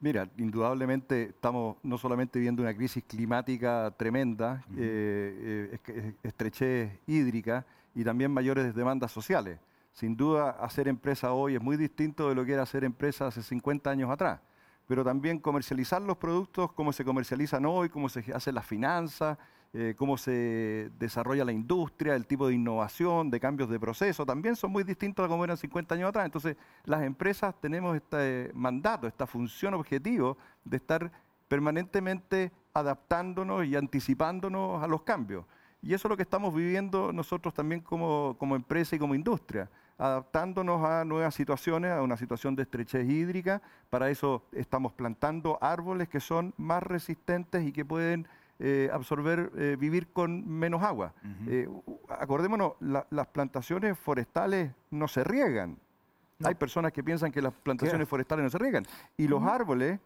Mira, indudablemente estamos no solamente viendo una crisis climática tremenda, eh, eh, estrechez hídrica y también mayores demandas sociales. Sin duda, hacer empresa hoy es muy distinto de lo que era hacer empresa hace 50 años atrás. Pero también comercializar los productos, cómo se comercializan hoy, cómo se hacen las finanzas, eh, cómo se desarrolla la industria, el tipo de innovación, de cambios de proceso, también son muy distintos a como eran 50 años atrás. Entonces, las empresas tenemos este mandato, esta función objetivo de estar permanentemente adaptándonos y anticipándonos a los cambios. Y eso es lo que estamos viviendo nosotros también como, como empresa y como industria adaptándonos a nuevas situaciones, a una situación de estrechez hídrica. Para eso estamos plantando árboles que son más resistentes y que pueden eh, absorber, eh, vivir con menos agua. Eh, acordémonos, las plantaciones forestales no se riegan. Hay personas que piensan que las plantaciones forestales no se riegan. Y los árboles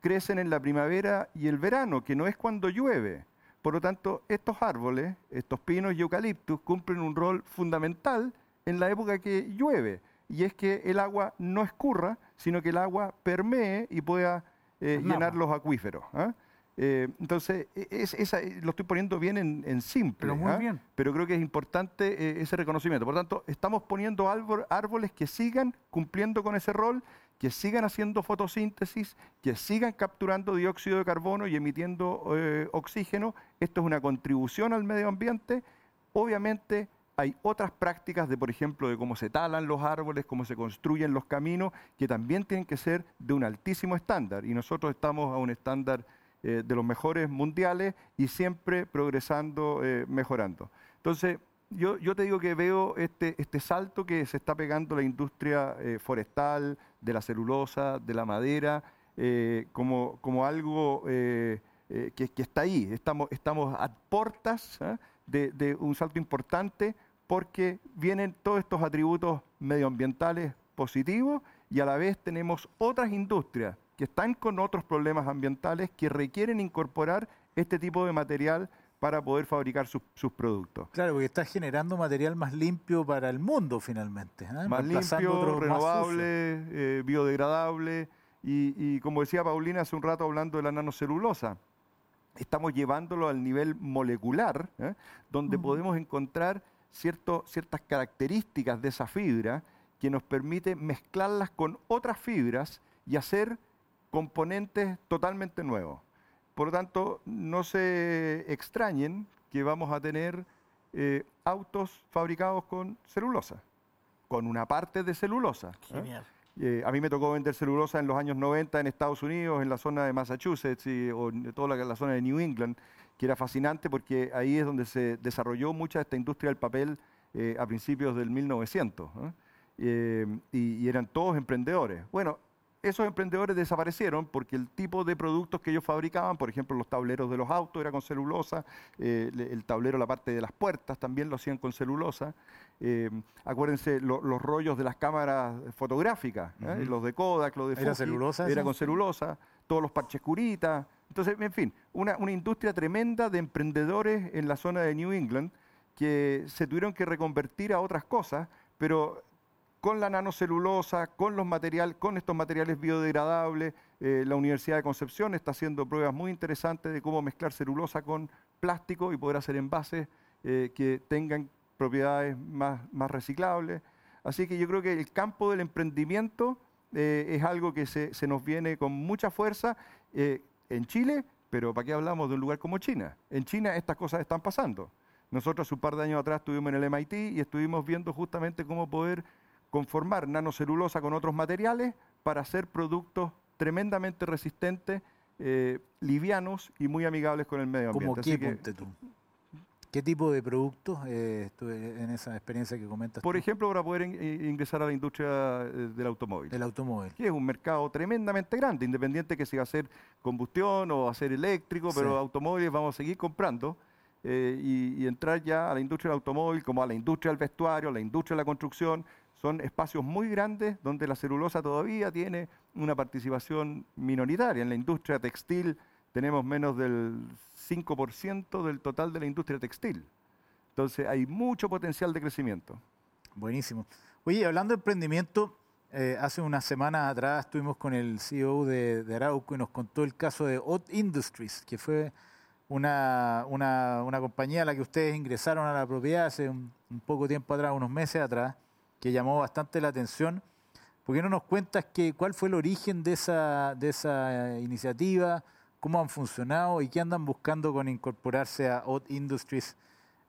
crecen en la primavera y el verano, que no es cuando llueve. Por lo tanto, estos árboles, estos pinos y eucaliptus, cumplen un rol fundamental en la época que llueve. Y es que el agua no escurra, sino que el agua permee y pueda eh, llenar los acuíferos. ¿ah? Eh, entonces, e, es, eh, lo estoy poniendo bien en, simple, pero, muy ¿ah? bien. pero creo que es importante ese reconocimiento. Por tanto, estamos poniendo árboles que sigan cumpliendo con ese rol, que sigan haciendo fotosíntesis, que sigan capturando dióxido de carbono y emitiendo oxígeno. Esto es una contribución al medio ambiente. Obviamente, hay otras prácticas de, por ejemplo, de cómo se talan los árboles, cómo se construyen los caminos, que también tienen que ser de un altísimo estándar. Y nosotros estamos a un estándar eh, de los mejores mundiales y siempre progresando, eh, mejorando. Entonces, yo, yo, te digo que veo este, este salto que se está pegando la industria eh, forestal, de la celulosa, de la madera, como, como algo que, que, está ahí. Estamos, estamos a portas de, de un salto importante porque vienen todos estos atributos medioambientales positivos y a la vez tenemos otras industrias que están con otros problemas ambientales que requieren incorporar este tipo de material para poder fabricar sus, productos. Claro, porque está generando material más limpio para el mundo finalmente. ¿eh? Más limpio, renovable, eh, biodegradable y, como decía Paulina hace un rato hablando de la nanocelulosa, estamos llevándolo al nivel molecular, ¿eh? donde podemos encontrar ciertas características de esa fibra que nos permite mezclarlas con otras fibras y hacer componentes totalmente nuevos. Por lo tanto, no se extrañen que vamos a tener eh, autos fabricados con celulosa, con una parte de celulosa. ¿eh? Eh, a mí me tocó vender celulosa en los años 90 en Estados Unidos, en la zona de Massachusetts y, o en toda la zona de New England que era fascinante porque ahí es donde se desarrolló mucha esta industria del papel eh, a principios del 1900. Eh, y, eran todos emprendedores. Bueno, esos emprendedores desaparecieron porque el tipo de productos que ellos fabricaban, por ejemplo, los tableros de los autos era con celulosa, eh, el tablero, la parte de las puertas también lo hacían con celulosa. acuérdense, los rollos de las cámaras fotográficas, los de Kodak, los de Fuji, ¿Era celulosa? Era con celulosa, todos los parches curitas, entonces, en fin, una, industria tremenda de emprendedores en la zona de New England que se tuvieron que reconvertir a otras cosas, pero con la nanocelulosa, con estos materiales biodegradables, eh, la Universidad de Concepción está haciendo pruebas muy interesantes de cómo mezclar celulosa con plástico y poder hacer envases eh, que tengan propiedades más, reciclables. Así que yo creo que el campo del emprendimiento eh, es algo que se, se, nos viene con mucha fuerza en Chile, pero ¿para qué hablamos de un lugar como China? En China estas cosas están pasando. Nosotros un par de años atrás estuvimos en el MIT y estuvimos viendo justamente cómo poder conformar nanocelulosa con otros materiales para hacer productos tremendamente resistentes, eh, livianos y muy amigables con el medio ambiente. ¿Cómo qué, tú? ¿Qué tipo de productos eh, en esa experiencia que comentas? Por ejemplo, para poder ingresar a la industria eh, del automóvil. Del automóvil. Que es un mercado tremendamente grande, independiente que sea hacer combustión o hacer eléctrico, pero automóviles vamos a seguir comprando eh, y, entrar ya a la industria del automóvil, como a la industria del vestuario, a la industria de la construcción. Son espacios muy grandes donde la celulosa todavía tiene una participación minoritaria. En la industria textil tenemos menos del 5% del total de la industria textil. Entonces hay mucho potencial de crecimiento. Buenísimo. Oye, hablando de emprendimiento, eh, hace unas semanas atrás estuvimos con el CEO de, Arauco y nos contó el caso de Hot Industries, que fue una, una, compañía a la que ustedes ingresaron a la propiedad hace un, poco tiempo atrás, unos meses atrás, que llamó bastante la atención. ¿Por qué no nos cuentas que, cuál fue el origen de esa, de esa iniciativa? cómo han funcionado y qué andan buscando con incorporarse a Odd Industries,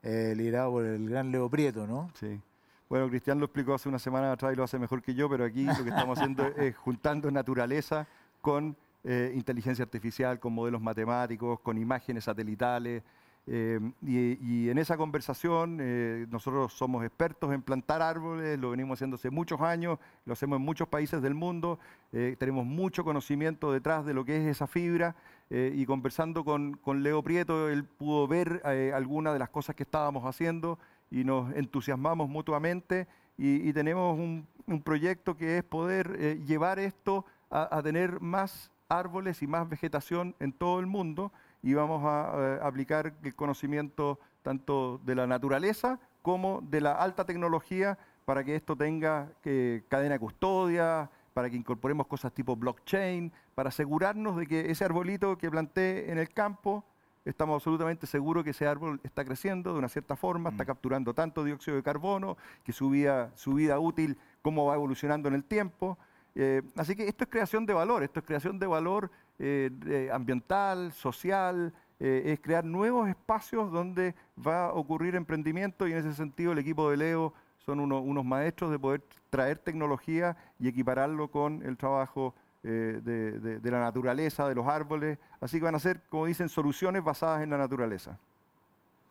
eh, liderado por el gran Leo Prieto, ¿no? Sí. Bueno, Cristian lo explicó hace una semana atrás y lo hace mejor que yo, pero aquí lo que estamos haciendo es juntando naturaleza con eh, inteligencia artificial, con modelos matemáticos, con imágenes satelitales. Eh, y, en esa conversación eh, nosotros somos expertos en plantar árboles, lo venimos haciendo hace muchos años, lo hacemos en muchos países del mundo, tenemos mucho conocimiento detrás de lo que es esa fibra y conversando con, con, Leo Prieto, él pudo ver algunas de las cosas que estábamos haciendo y nos entusiasmamos mutuamente y, tenemos un, proyecto que es poder llevar esto a, a tener más árboles y más vegetación en todo el mundo y vamos a eh, aplicar el conocimiento tanto de la naturaleza como de la alta tecnología para que esto tenga eh, cadena de custodia, para que incorporemos cosas tipo blockchain, para asegurarnos de que ese arbolito que planté en el campo, estamos absolutamente seguros que ese árbol está creciendo de una cierta forma, está mm. capturando tanto dióxido de carbono, que su vida, su vida útil, cómo va evolucionando en el tiempo. Eh, así que esto es creación de valor, esto es creación de valor eh, ambiental, social, eh, es crear nuevos espacios donde va a ocurrir emprendimiento y en ese sentido el equipo de Leo son unos maestros de poder traer tecnología y equipararlo con el trabajo de, la naturaleza, de los árboles. Así que van a ser, como dicen, soluciones basadas en la naturaleza.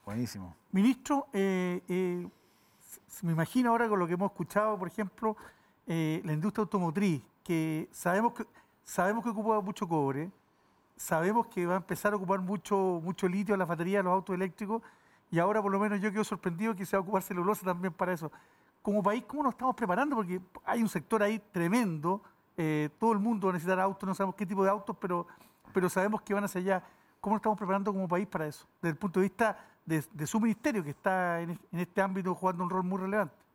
Buenísimo. Ministro, me imagino ahora con lo que hemos escuchado, por ejemplo, eh, la industria automotriz, que sabemos que sabemos que ocupa mucho cobre, sabemos que va a empezar a ocupar mucho, mucho litio en las baterías de los autos eléctricos, y ahora por lo menos yo quedo sorprendido que se va a ocupar celulosa también para eso. Como país, ¿cómo nos estamos preparando? Porque hay un sector ahí tremendo, eh, todo el mundo va a necesitar autos, no sabemos qué tipo de autos, pero, pero sabemos que van hacia allá. ¿Cómo nos estamos preparando como país para eso? Desde el punto de vista de, su ministerio, que está en este ámbito jugando un rol muy relevante.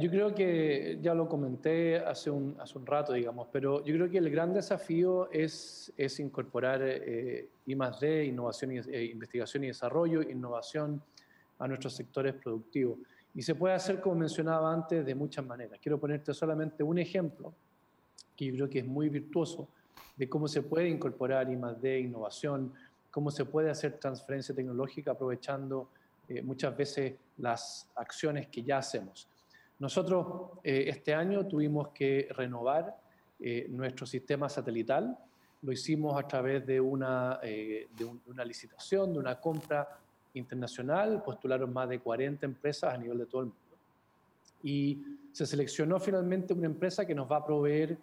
Yo creo que ya lo comenté hace un, hace un rato, digamos, pero yo creo que el gran desafío es, es incorporar eh, I+.D., innovación y, eh, investigación y desarrollo, innovación a nuestros sectores productivos. Y se puede hacer, como mencionaba antes, de muchas maneras. Quiero ponerte solamente un ejemplo, que yo creo que es muy virtuoso, de cómo se puede incorporar I+.D., innovación, cómo se puede hacer transferencia tecnológica aprovechando eh, muchas veces las acciones que ya hacemos. Nosotros eh, este año tuvimos que renovar eh, nuestro sistema satelital. Lo hicimos a través de una, eh, de, una licitación, de una compra internacional. Postularon más de 40 empresas a nivel de todo el mundo. Y se seleccionó finalmente una empresa que nos va a proveer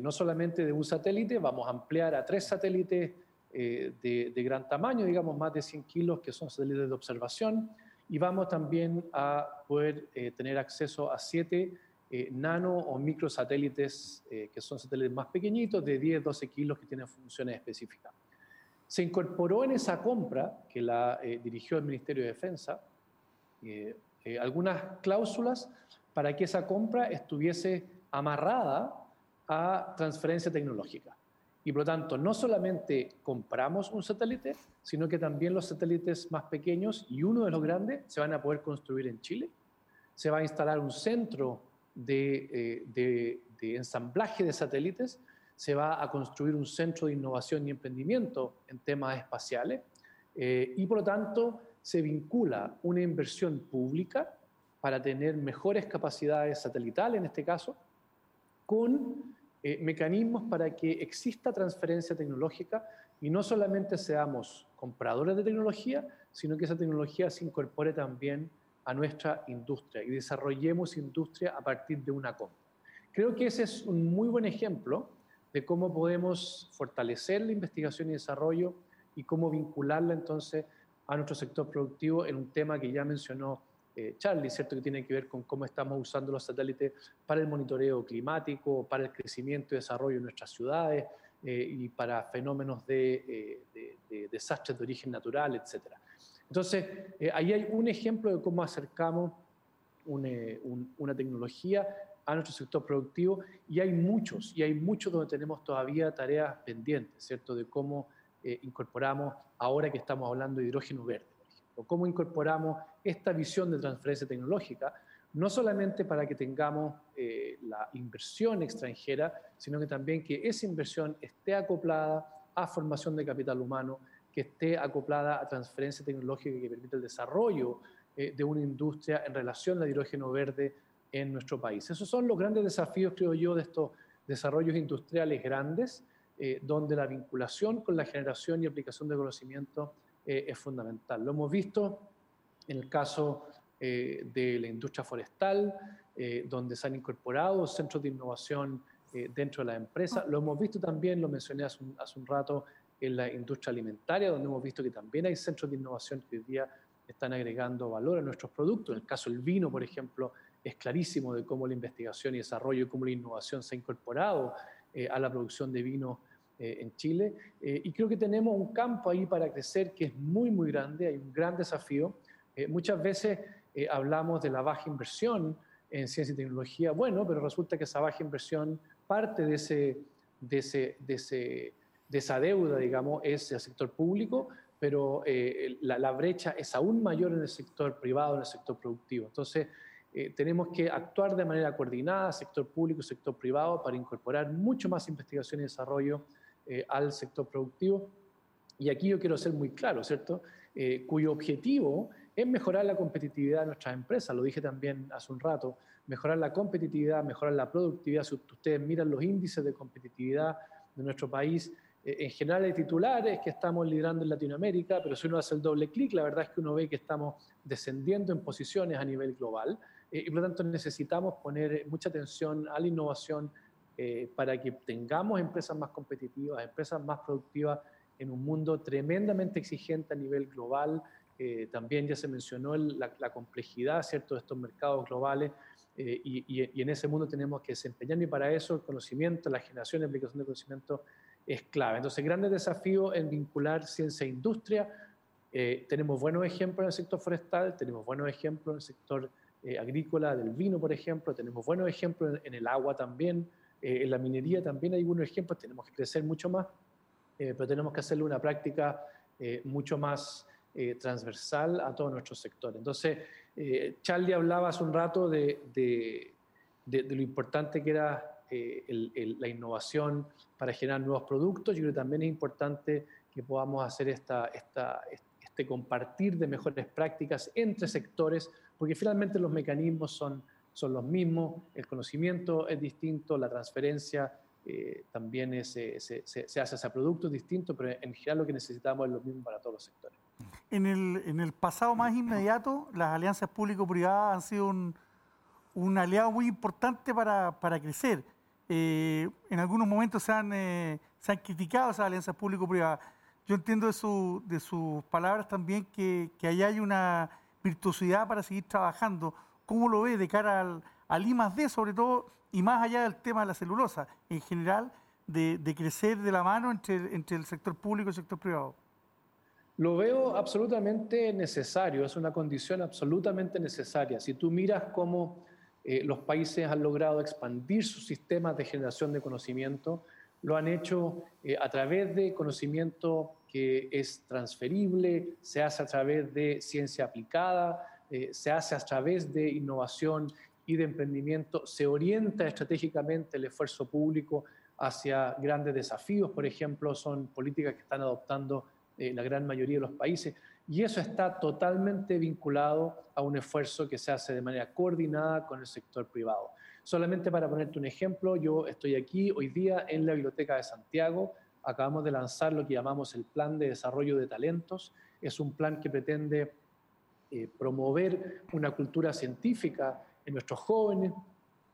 no solamente de un satélite, vamos a ampliar a tres satélites de, de gran tamaño, digamos más de 100 kilos, que son satélites de observación y vamos también a poder eh, tener acceso a siete eh, nano o microsatélites, eh, que son satélites más pequeñitos, de 10, 12 kilos, que tienen funciones específicas. Se incorporó en esa compra, que la dirigió el Ministerio de Defensa, algunas cláusulas para que esa compra estuviese amarrada a transferencia tecnológica. Y por lo tanto, no solamente compramos un satélite, sino que también los satélites más pequeños y uno de los grandes se van a poder construir en Chile. Se va a instalar un centro de, eh, ensamblaje de satélites, se va a construir un centro de innovación y emprendimiento en temas espaciales eh, y por lo tanto se vincula una inversión pública para tener mejores capacidades satelitales en este caso, con eh, mecanismos para que exista transferencia tecnológica y no solamente seamos compradores de tecnología, sino que esa tecnología se incorpore también a nuestra industria y desarrollemos industria a partir de una compra. Creo que ese es un muy buen ejemplo de cómo podemos fortalecer la investigación y desarrollo y cómo vincularla entonces a nuestro sector productivo en un tema que ya mencionó eh, Charlie, ¿cierto? que tiene que ver con cómo estamos usando los satélites para el monitoreo climático, para el crecimiento y desarrollo de nuestras ciudades eh, y para fenómenos eh, de, desastres de origen natural, etc. Entonces, ahí hay un ejemplo de cómo acercamos una tecnología a nuestro sector productivo y hay muchos, y hay muchos donde tenemos todavía tareas pendientes, ¿cierto? De cómo incorporamos, ahora que estamos hablando de hidrógeno verde o cómo incorporamos esta visión de transferencia tecnológica, no solamente para que tengamos eh, la inversión extranjera, sino que también que esa inversión esté acoplada a formación de capital humano, que esté acoplada a transferencia tecnológica que permite el desarrollo eh, de una industria en relación al hidrógeno verde en nuestro país. Esos son los grandes desafíos, creo yo, de estos desarrollos industriales grandes, eh, donde la vinculación con la generación y aplicación de conocimiento eh, es fundamental. Lo hemos visto en el caso de la industria forestal, donde se han incorporado centros de innovación dentro de la empresa. Lo hemos visto también, lo mencioné hace un, hace un rato, en la industria alimentaria, donde hemos visto que también hay centros de innovación que hoy día están agregando valor a nuestros productos. En el caso del vino, por ejemplo, es clarísimo de cómo la investigación y desarrollo y cómo la innovación se ha incorporado eh, a la producción de vino eh, en Chile. Eh, y creo que tenemos un campo ahí para crecer que es muy, muy grande, hay un gran desafío. muchas veces hablamos de la baja inversión en ciencia y tecnología, bueno, pero resulta que esa baja inversión, parte de, ese, de, ese, de, ese, de esa deuda, digamos, es el sector público, pero eh, la, brecha es aún mayor en el sector privado, en el sector productivo. Entonces, eh, tenemos que actuar de manera coordinada, sector público sector privado, para incorporar mucho más investigación y desarrollo eh, al sector productivo. Y aquí yo quiero ser muy claro, ¿cierto? cuyo objetivo es mejorar la competitividad de nuestras empresas, lo dije también hace un rato, mejorar la competitividad, mejorar la productividad. Si ustedes miran los índices de competitividad de nuestro país, eh, en general hay titulares que estamos liderando en Latinoamérica, pero si uno hace el doble clic, la verdad es que uno ve que estamos descendiendo en posiciones a nivel global eh, y por lo tanto necesitamos poner mucha atención a la innovación eh, para que tengamos empresas más competitivas, empresas más productivas en un mundo tremendamente exigente a nivel global. también ya se mencionó la, complejidad ¿cierto? de estos mercados globales y, y, en ese mundo tenemos que desempeñar y para eso el conocimiento, la generación y aplicación de conocimiento es clave. Entonces, grandes desafíos en vincular ciencia e industria. Eh, tenemos buenos ejemplos en el sector forestal, tenemos buenos ejemplos en el sector eh, agrícola, del vino, por ejemplo, tenemos buenos ejemplos en, el agua también, eh, en la minería también hay buenos ejemplos, tenemos que crecer mucho más, pero tenemos que hacerle una práctica mucho más transversal a todos nuestros sectores. Entonces, Charlie hablaba hace un rato de, de, de lo importante que era eh, la innovación para generar nuevos productos. Yo creo que también es importante que podamos hacer esta, esta, este compartir de mejores prácticas entre sectores, porque finalmente los mecanismos son, son los mismos, el conocimiento es distinto, la transferencia eh, también es, se, se, se, hace hacia productos distintos, pero en general lo que necesitamos es lo mismo para todos los sectores. En el, en el pasado más inmediato, las alianzas público-privadas han sido un, un aliado muy importante para, para crecer. Eh, en algunos momentos se han, eh, se han criticado esas alianzas público-privadas. Yo entiendo de, su, de sus palabras también que, que ahí hay una virtuosidad para seguir trabajando. ¿Cómo lo ve de cara al, al I sobre todo, y más allá del tema de la celulosa, en general, de, crecer de la mano entre, entre el sector público y el sector privado? Lo veo absolutamente necesario, es una condición absolutamente necesaria. Si tú miras cómo eh, los países han logrado expandir sus sistemas de generación de conocimiento, lo han hecho eh, a través de conocimiento que es transferible, se hace a través de ciencia aplicada, eh, se hace a través de innovación y de emprendimiento, se orienta estratégicamente el esfuerzo público hacia grandes desafíos, por ejemplo, son políticas que están adoptando la gran mayoría de los países. Y eso está totalmente vinculado a un esfuerzo que se hace de manera coordinada con el sector privado. Solamente para ponerte un ejemplo, yo estoy aquí hoy día en la Biblioteca de Santiago. Acabamos de lanzar lo que llamamos el Plan de Desarrollo de Talentos. Es un plan que pretende eh, promover una cultura científica en nuestros jóvenes,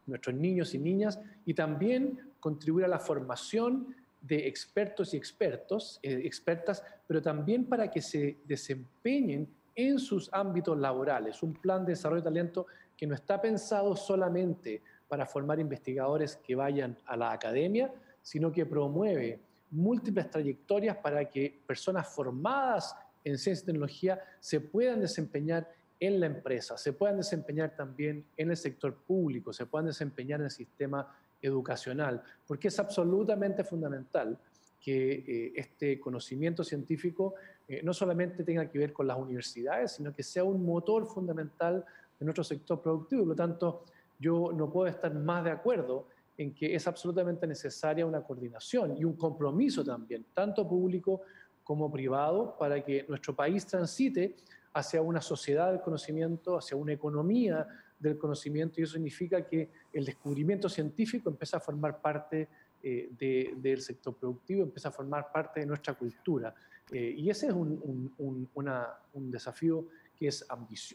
nuestros niños y niñas, y también contribuir a la formación de expertos y expertos, eh, expertas, pero también para que se desempeñen en sus ámbitos laborales. Un plan de desarrollo de talento que no está pensado solamente para formar investigadores que vayan a la academia, sino que promueve múltiples trayectorias para que personas formadas en ciencia y tecnología se puedan desempeñar en la empresa, se puedan desempeñar también en el sector público, se puedan desempeñar en el sistema educacional, porque es absolutamente fundamental que eh, este conocimiento científico eh, no solamente tenga que ver con las universidades, sino que sea un motor fundamental de nuestro sector productivo. Por lo tanto, yo no puedo estar más de acuerdo en que es absolutamente necesaria una coordinación y un compromiso también, tanto público como privado, para que nuestro país transite hacia una sociedad del conocimiento, hacia una economía del conocimiento, y eso significa que el descubrimiento científico empieza a formar parte eh, del sector productivo, empieza a formar parte de nuestra cultura. Eh, y ese es un, un, desafío que es,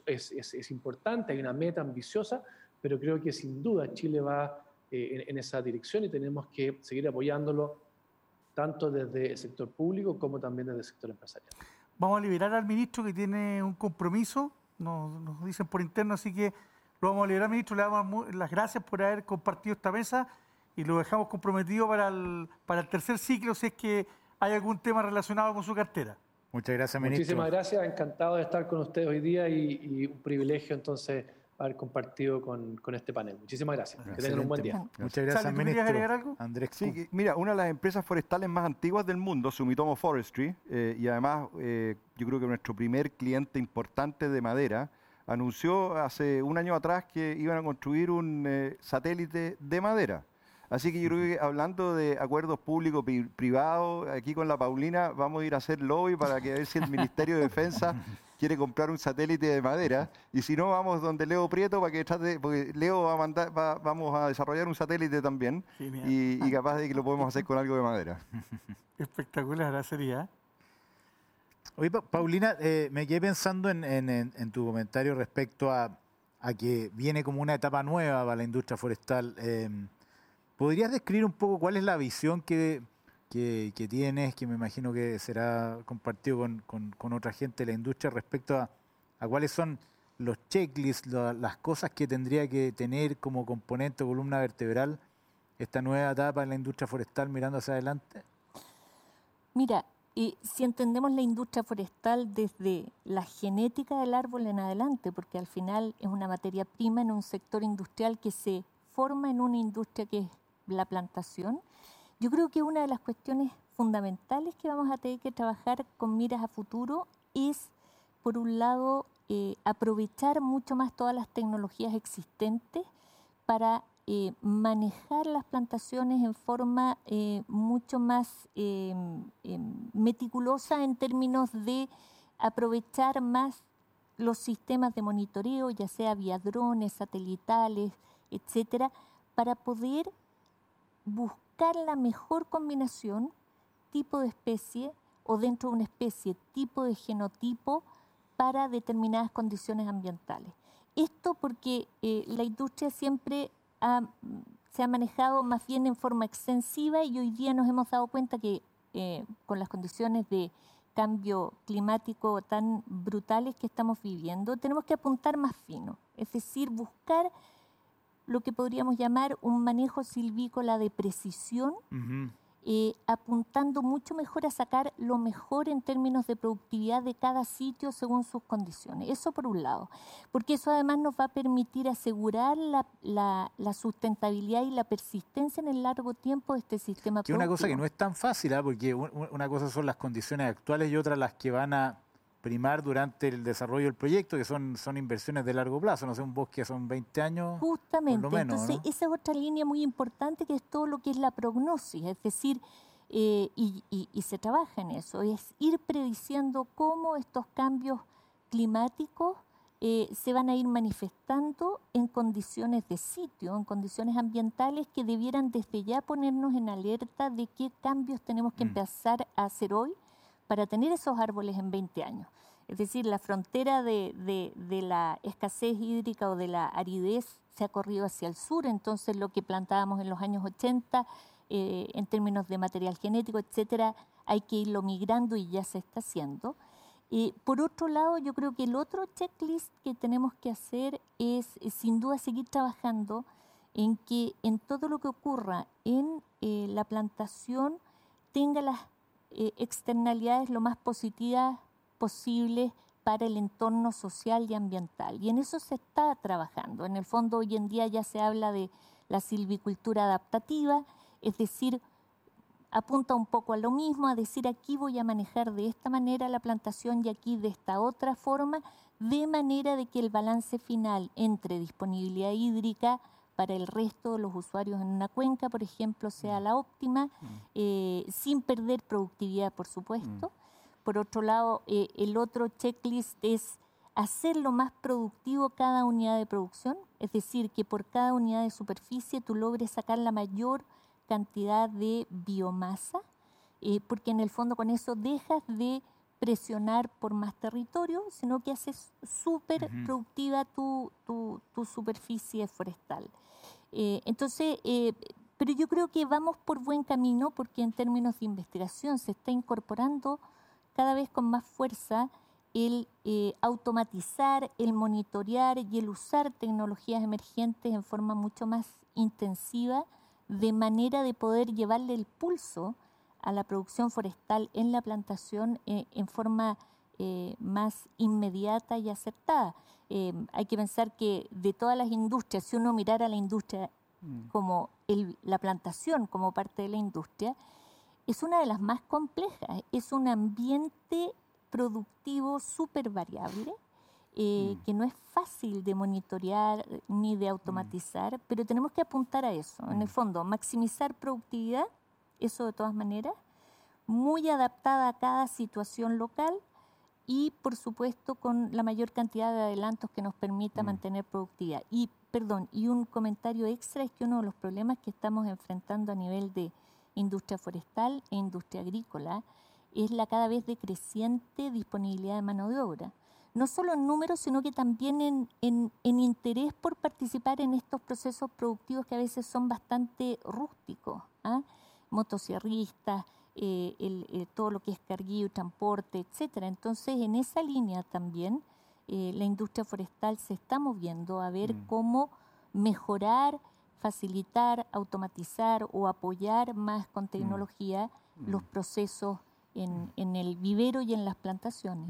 es, es, es, importante, hay una meta ambiciosa, pero creo que sin duda Chile va eh, en, esa dirección y tenemos que seguir apoyándolo tanto desde el sector público como también desde el sector empresarial. Vamos a liberar al ministro que tiene un compromiso, nos, nos dicen por interno, así que lo vamos a liberar, ministro. Le damos las gracias por haber compartido esta mesa y lo dejamos comprometido para el, para el tercer ciclo si es que hay algún tema relacionado con su cartera. Muchas gracias, ministro. Muchísimas gracias, encantado de estar con ustedes hoy día y, un privilegio entonces haber compartido con, con este panel. Muchísimas gracias. Que tengan un buen día. Muchas gracias, ministro. agregar algo? Andrés. Sí, mira, una de las empresas forestales más antiguas del mundo, Sumitomo Forestry, eh, y además eh, yo creo que nuestro primer cliente importante de madera, anunció hace un año atrás que iban a construir un eh, satélite de madera. Así que yo creo que hablando de acuerdos públicos privados, aquí con la Paulina vamos a ir a hacer lobby para que ver si el Ministerio de Defensa quiere comprar un satélite de madera y si no vamos donde Leo Prieto para que trate, porque Leo va a mandar, vamos a desarrollar un satélite también y, y, capaz de que lo podemos hacer con algo de madera. Espectacular, sería. Oye, Paulina, eh, me quedé pensando en, tu comentario respecto a, que viene como una etapa nueva para la industria forestal. Em, ¿Podrías describir un poco cuál es la visión que, que, tienes, que me imagino que será compartido con, otra gente de la industria respecto a, cuáles son los checklists, las cosas que tendría que tener como componente o columna vertebral esta nueva etapa en la industria forestal mirando hacia adelante? Mira, y si entendemos la industria forestal desde la genética del árbol en adelante, porque al final es una materia prima en un sector industrial que se forma en una industria que es la plantación, yo creo que una de las cuestiones fundamentales que vamos a tener que trabajar con miras a futuro es, por un lado, eh, aprovechar mucho más todas las tecnologías existentes para eh, manejar las plantaciones en forma eh, mucho más em, em, meticulosa en términos de aprovechar más los sistemas de monitoreo, ya sea vía drones, satelitales, etcétera, para poder buscar la mejor combinación, tipo de especie o dentro de una especie, tipo de genotipo para determinadas condiciones ambientales. Esto porque eh, la industria siempre se ha manejado más bien en forma extensiva y hoy día nos hemos dado cuenta que eh, con las condiciones de cambio climático tan brutales que estamos viviendo, tenemos que apuntar más fino, es decir, buscar lo que podríamos llamar un manejo silvícola de precisión, eh, apuntando mucho mejor a sacar lo mejor en términos de productividad de cada sitio según sus condiciones. Eso por un lado, porque eso además nos va a permitir asegurar la, sustentabilidad y la persistencia en el largo tiempo de este sistema que una cosa que no es tan fácil, ¿ah? porque una cosa son las condiciones actuales y otra las que van a primar durante el desarrollo del proyecto, que son, son inversiones de largo plazo, no sé, un bosque son 20 años. Justamente, entonces esa es otra línea muy importante que es todo lo que es la prognosis, es decir, eh, y, y, se trabaja en eso, es ir prediciendo cómo estos cambios climáticos eh, se van a ir manifestando en condiciones de sitio, en condiciones ambientales que debieran desde ya ponernos en alerta de qué cambios tenemos que mm. empezar a hacer hoy para tener esos árboles en 20 años. Es decir, la frontera de, la escasez hídrica o de la aridez se ha corrido hacia el sur, entonces lo que plantábamos en los años 80 eh, en términos de material genético, etcétera, hay que irlo migrando y ya se está haciendo. Eh, por otro lado, yo creo que el otro checklist que tenemos que hacer es, sin duda seguir trabajando en que en todo lo que ocurra en eh, la plantación tenga las eh, externalidades lo más positivas posibles para el entorno social y ambiental. Y en eso se está trabajando. En el fondo hoy en día ya se habla de la silvicultura adaptativa, es decir, apunta un poco a lo mismo, a decir aquí voy a manejar de esta manera la plantación y aquí de esta otra forma, de manera de que el balance final entre disponibilidad hídrica, para el resto de los usuarios en una cuenca, por ejemplo, sea mm. la óptima, mm. eh, sin perder productividad, por supuesto. Mm. Por otro lado, eh, el otro checklist es hacer lo más productivo cada unidad de producción, es decir, que por cada unidad de superficie tú logres sacar la mayor cantidad de biomasa, eh, porque en el fondo con eso dejas de presionar por más territorio, sino que haces súper productiva tu, tu, superficie forestal. Eh, entonces, eh, pero yo creo que vamos por buen camino porque en términos de investigación se está incorporando cada vez con más fuerza el eh, automatizar, el monitorear y el usar tecnologías emergentes en forma mucho más intensiva, de manera de poder llevarle el pulso a la producción forestal en la plantación en forma más inmediata y acertada. Em, hay que pensar que de todas las industrias, si uno mirara la industria mm. como la plantación como parte de la industria, es una de las más complejas. Es un ambiente productivo súper variable, eh, mm. que no es fácil de monitorear ni de automatizar, mm. pero tenemos que apuntar a eso. En el fondo, maximizar productividad, eso de todas maneras, muy adaptada a cada situación local y por supuesto con la mayor cantidad de adelantos que nos permita mm. mantener productividad. Y perdón, y un comentario extra es que uno de los problemas que estamos enfrentando a nivel de industria forestal e industria agrícola es la cada vez decreciente disponibilidad de mano de obra. No solo en números, sino que también en, en, en interés por participar en estos procesos productivos que a veces son bastante rústicos. ¿ah? Motosierristas, eh, eh, todo lo que es carguillo, transporte, etcétera. Entonces, en esa línea también eh, la industria forestal se está moviendo a ver mm. cómo mejorar, facilitar, automatizar o apoyar más con mm. tecnología mm. los procesos en, el vivero y en las plantaciones.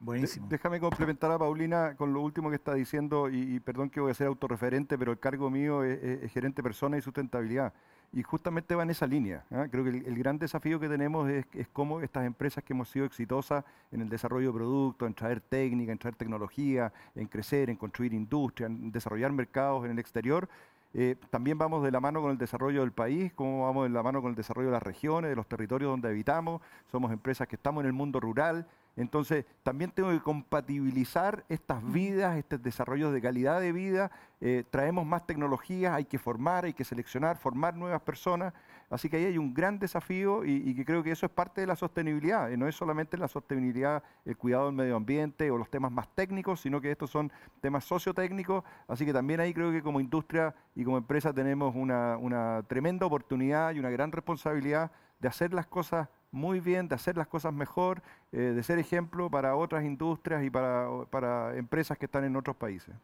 Buenísimo. déjame complementar a Paulina con lo último que está diciendo, y, perdón que voy a ser autorreferente, pero el cargo mío es gerente persona y sustentabilidad y justamente va en esa línea. ¿ah? Creo que el, gran desafío que tenemos es, cómo estas empresas que hemos sido exitosas en el desarrollo de productos, en traer técnica, en traer tecnología, en crecer, en construir industria, en desarrollar mercados en el exterior, eh, también vamos de la mano con el desarrollo del país, cómo vamos de la mano con el desarrollo de las regiones, de los territorios donde habitamos. Somos empresas que estamos en el mundo rural, entonces, también tengo que compatibilizar estas vidas, estos desarrollos de calidad de vida. Eh, traemos más tecnologías, hay que formar, hay que seleccionar, formar nuevas personas. Así que ahí hay un gran desafío y, que creo que eso es parte de la sostenibilidad. no es solamente la sostenibilidad, el cuidado del medio ambiente o los temas más técnicos, sino que estos son temas sociotécnicos. Así que también ahí creo que como industria y como empresa tenemos una, una tremenda oportunidad y una gran responsabilidad de hacer las cosas muy bien, de hacer las cosas mejor, eh, de ser ejemplo para otras industrias y para, empresas que están en otros países.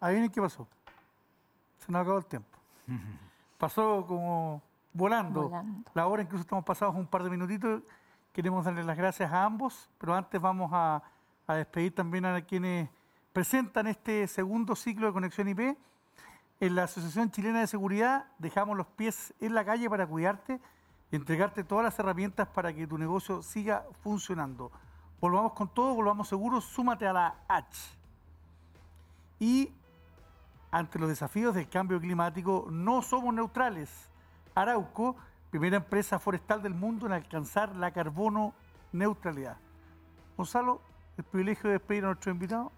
Ahí viene qué pasó. Se nos acabó el tiempo. Pasó como volando. La hora incluso estamos pasados un par de minutitos. Queremos darle las gracias a ambos, pero antes vamos a, a despedir también a quienes presentan este segundo ciclo de Conexión IP. En la Asociación Chilena de Seguridad dejamos los pies en la calle para cuidarte entregarte todas las herramientas para que tu negocio siga funcionando. Volvamos con todo, volvamos seguros, súmate a la H. Y ante los desafíos del cambio climático, no somos neutrales. Arauco, primera empresa forestal del mundo en alcanzar la carbono neutralidad. Gonzalo, el privilegio de despedir a nuestro invitado.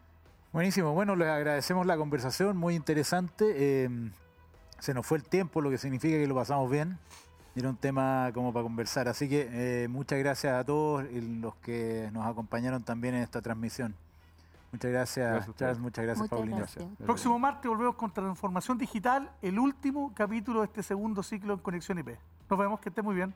Buenísimo, bueno, les agradecemos la conversación, muy interesante. Eh, se nos fue el tiempo, lo que significa que lo pasamos bien. Era un tema como para conversar. Así que eh, muchas gracias a todos y los que nos acompañaron también en esta transmisión. Muchas gracias, Charles. Muchas gracias, Paulina. Próximo martes volvemos con Transformación Digital, el último capítulo de este segundo ciclo en Conexión IP. Nos vemos, que esté muy bien.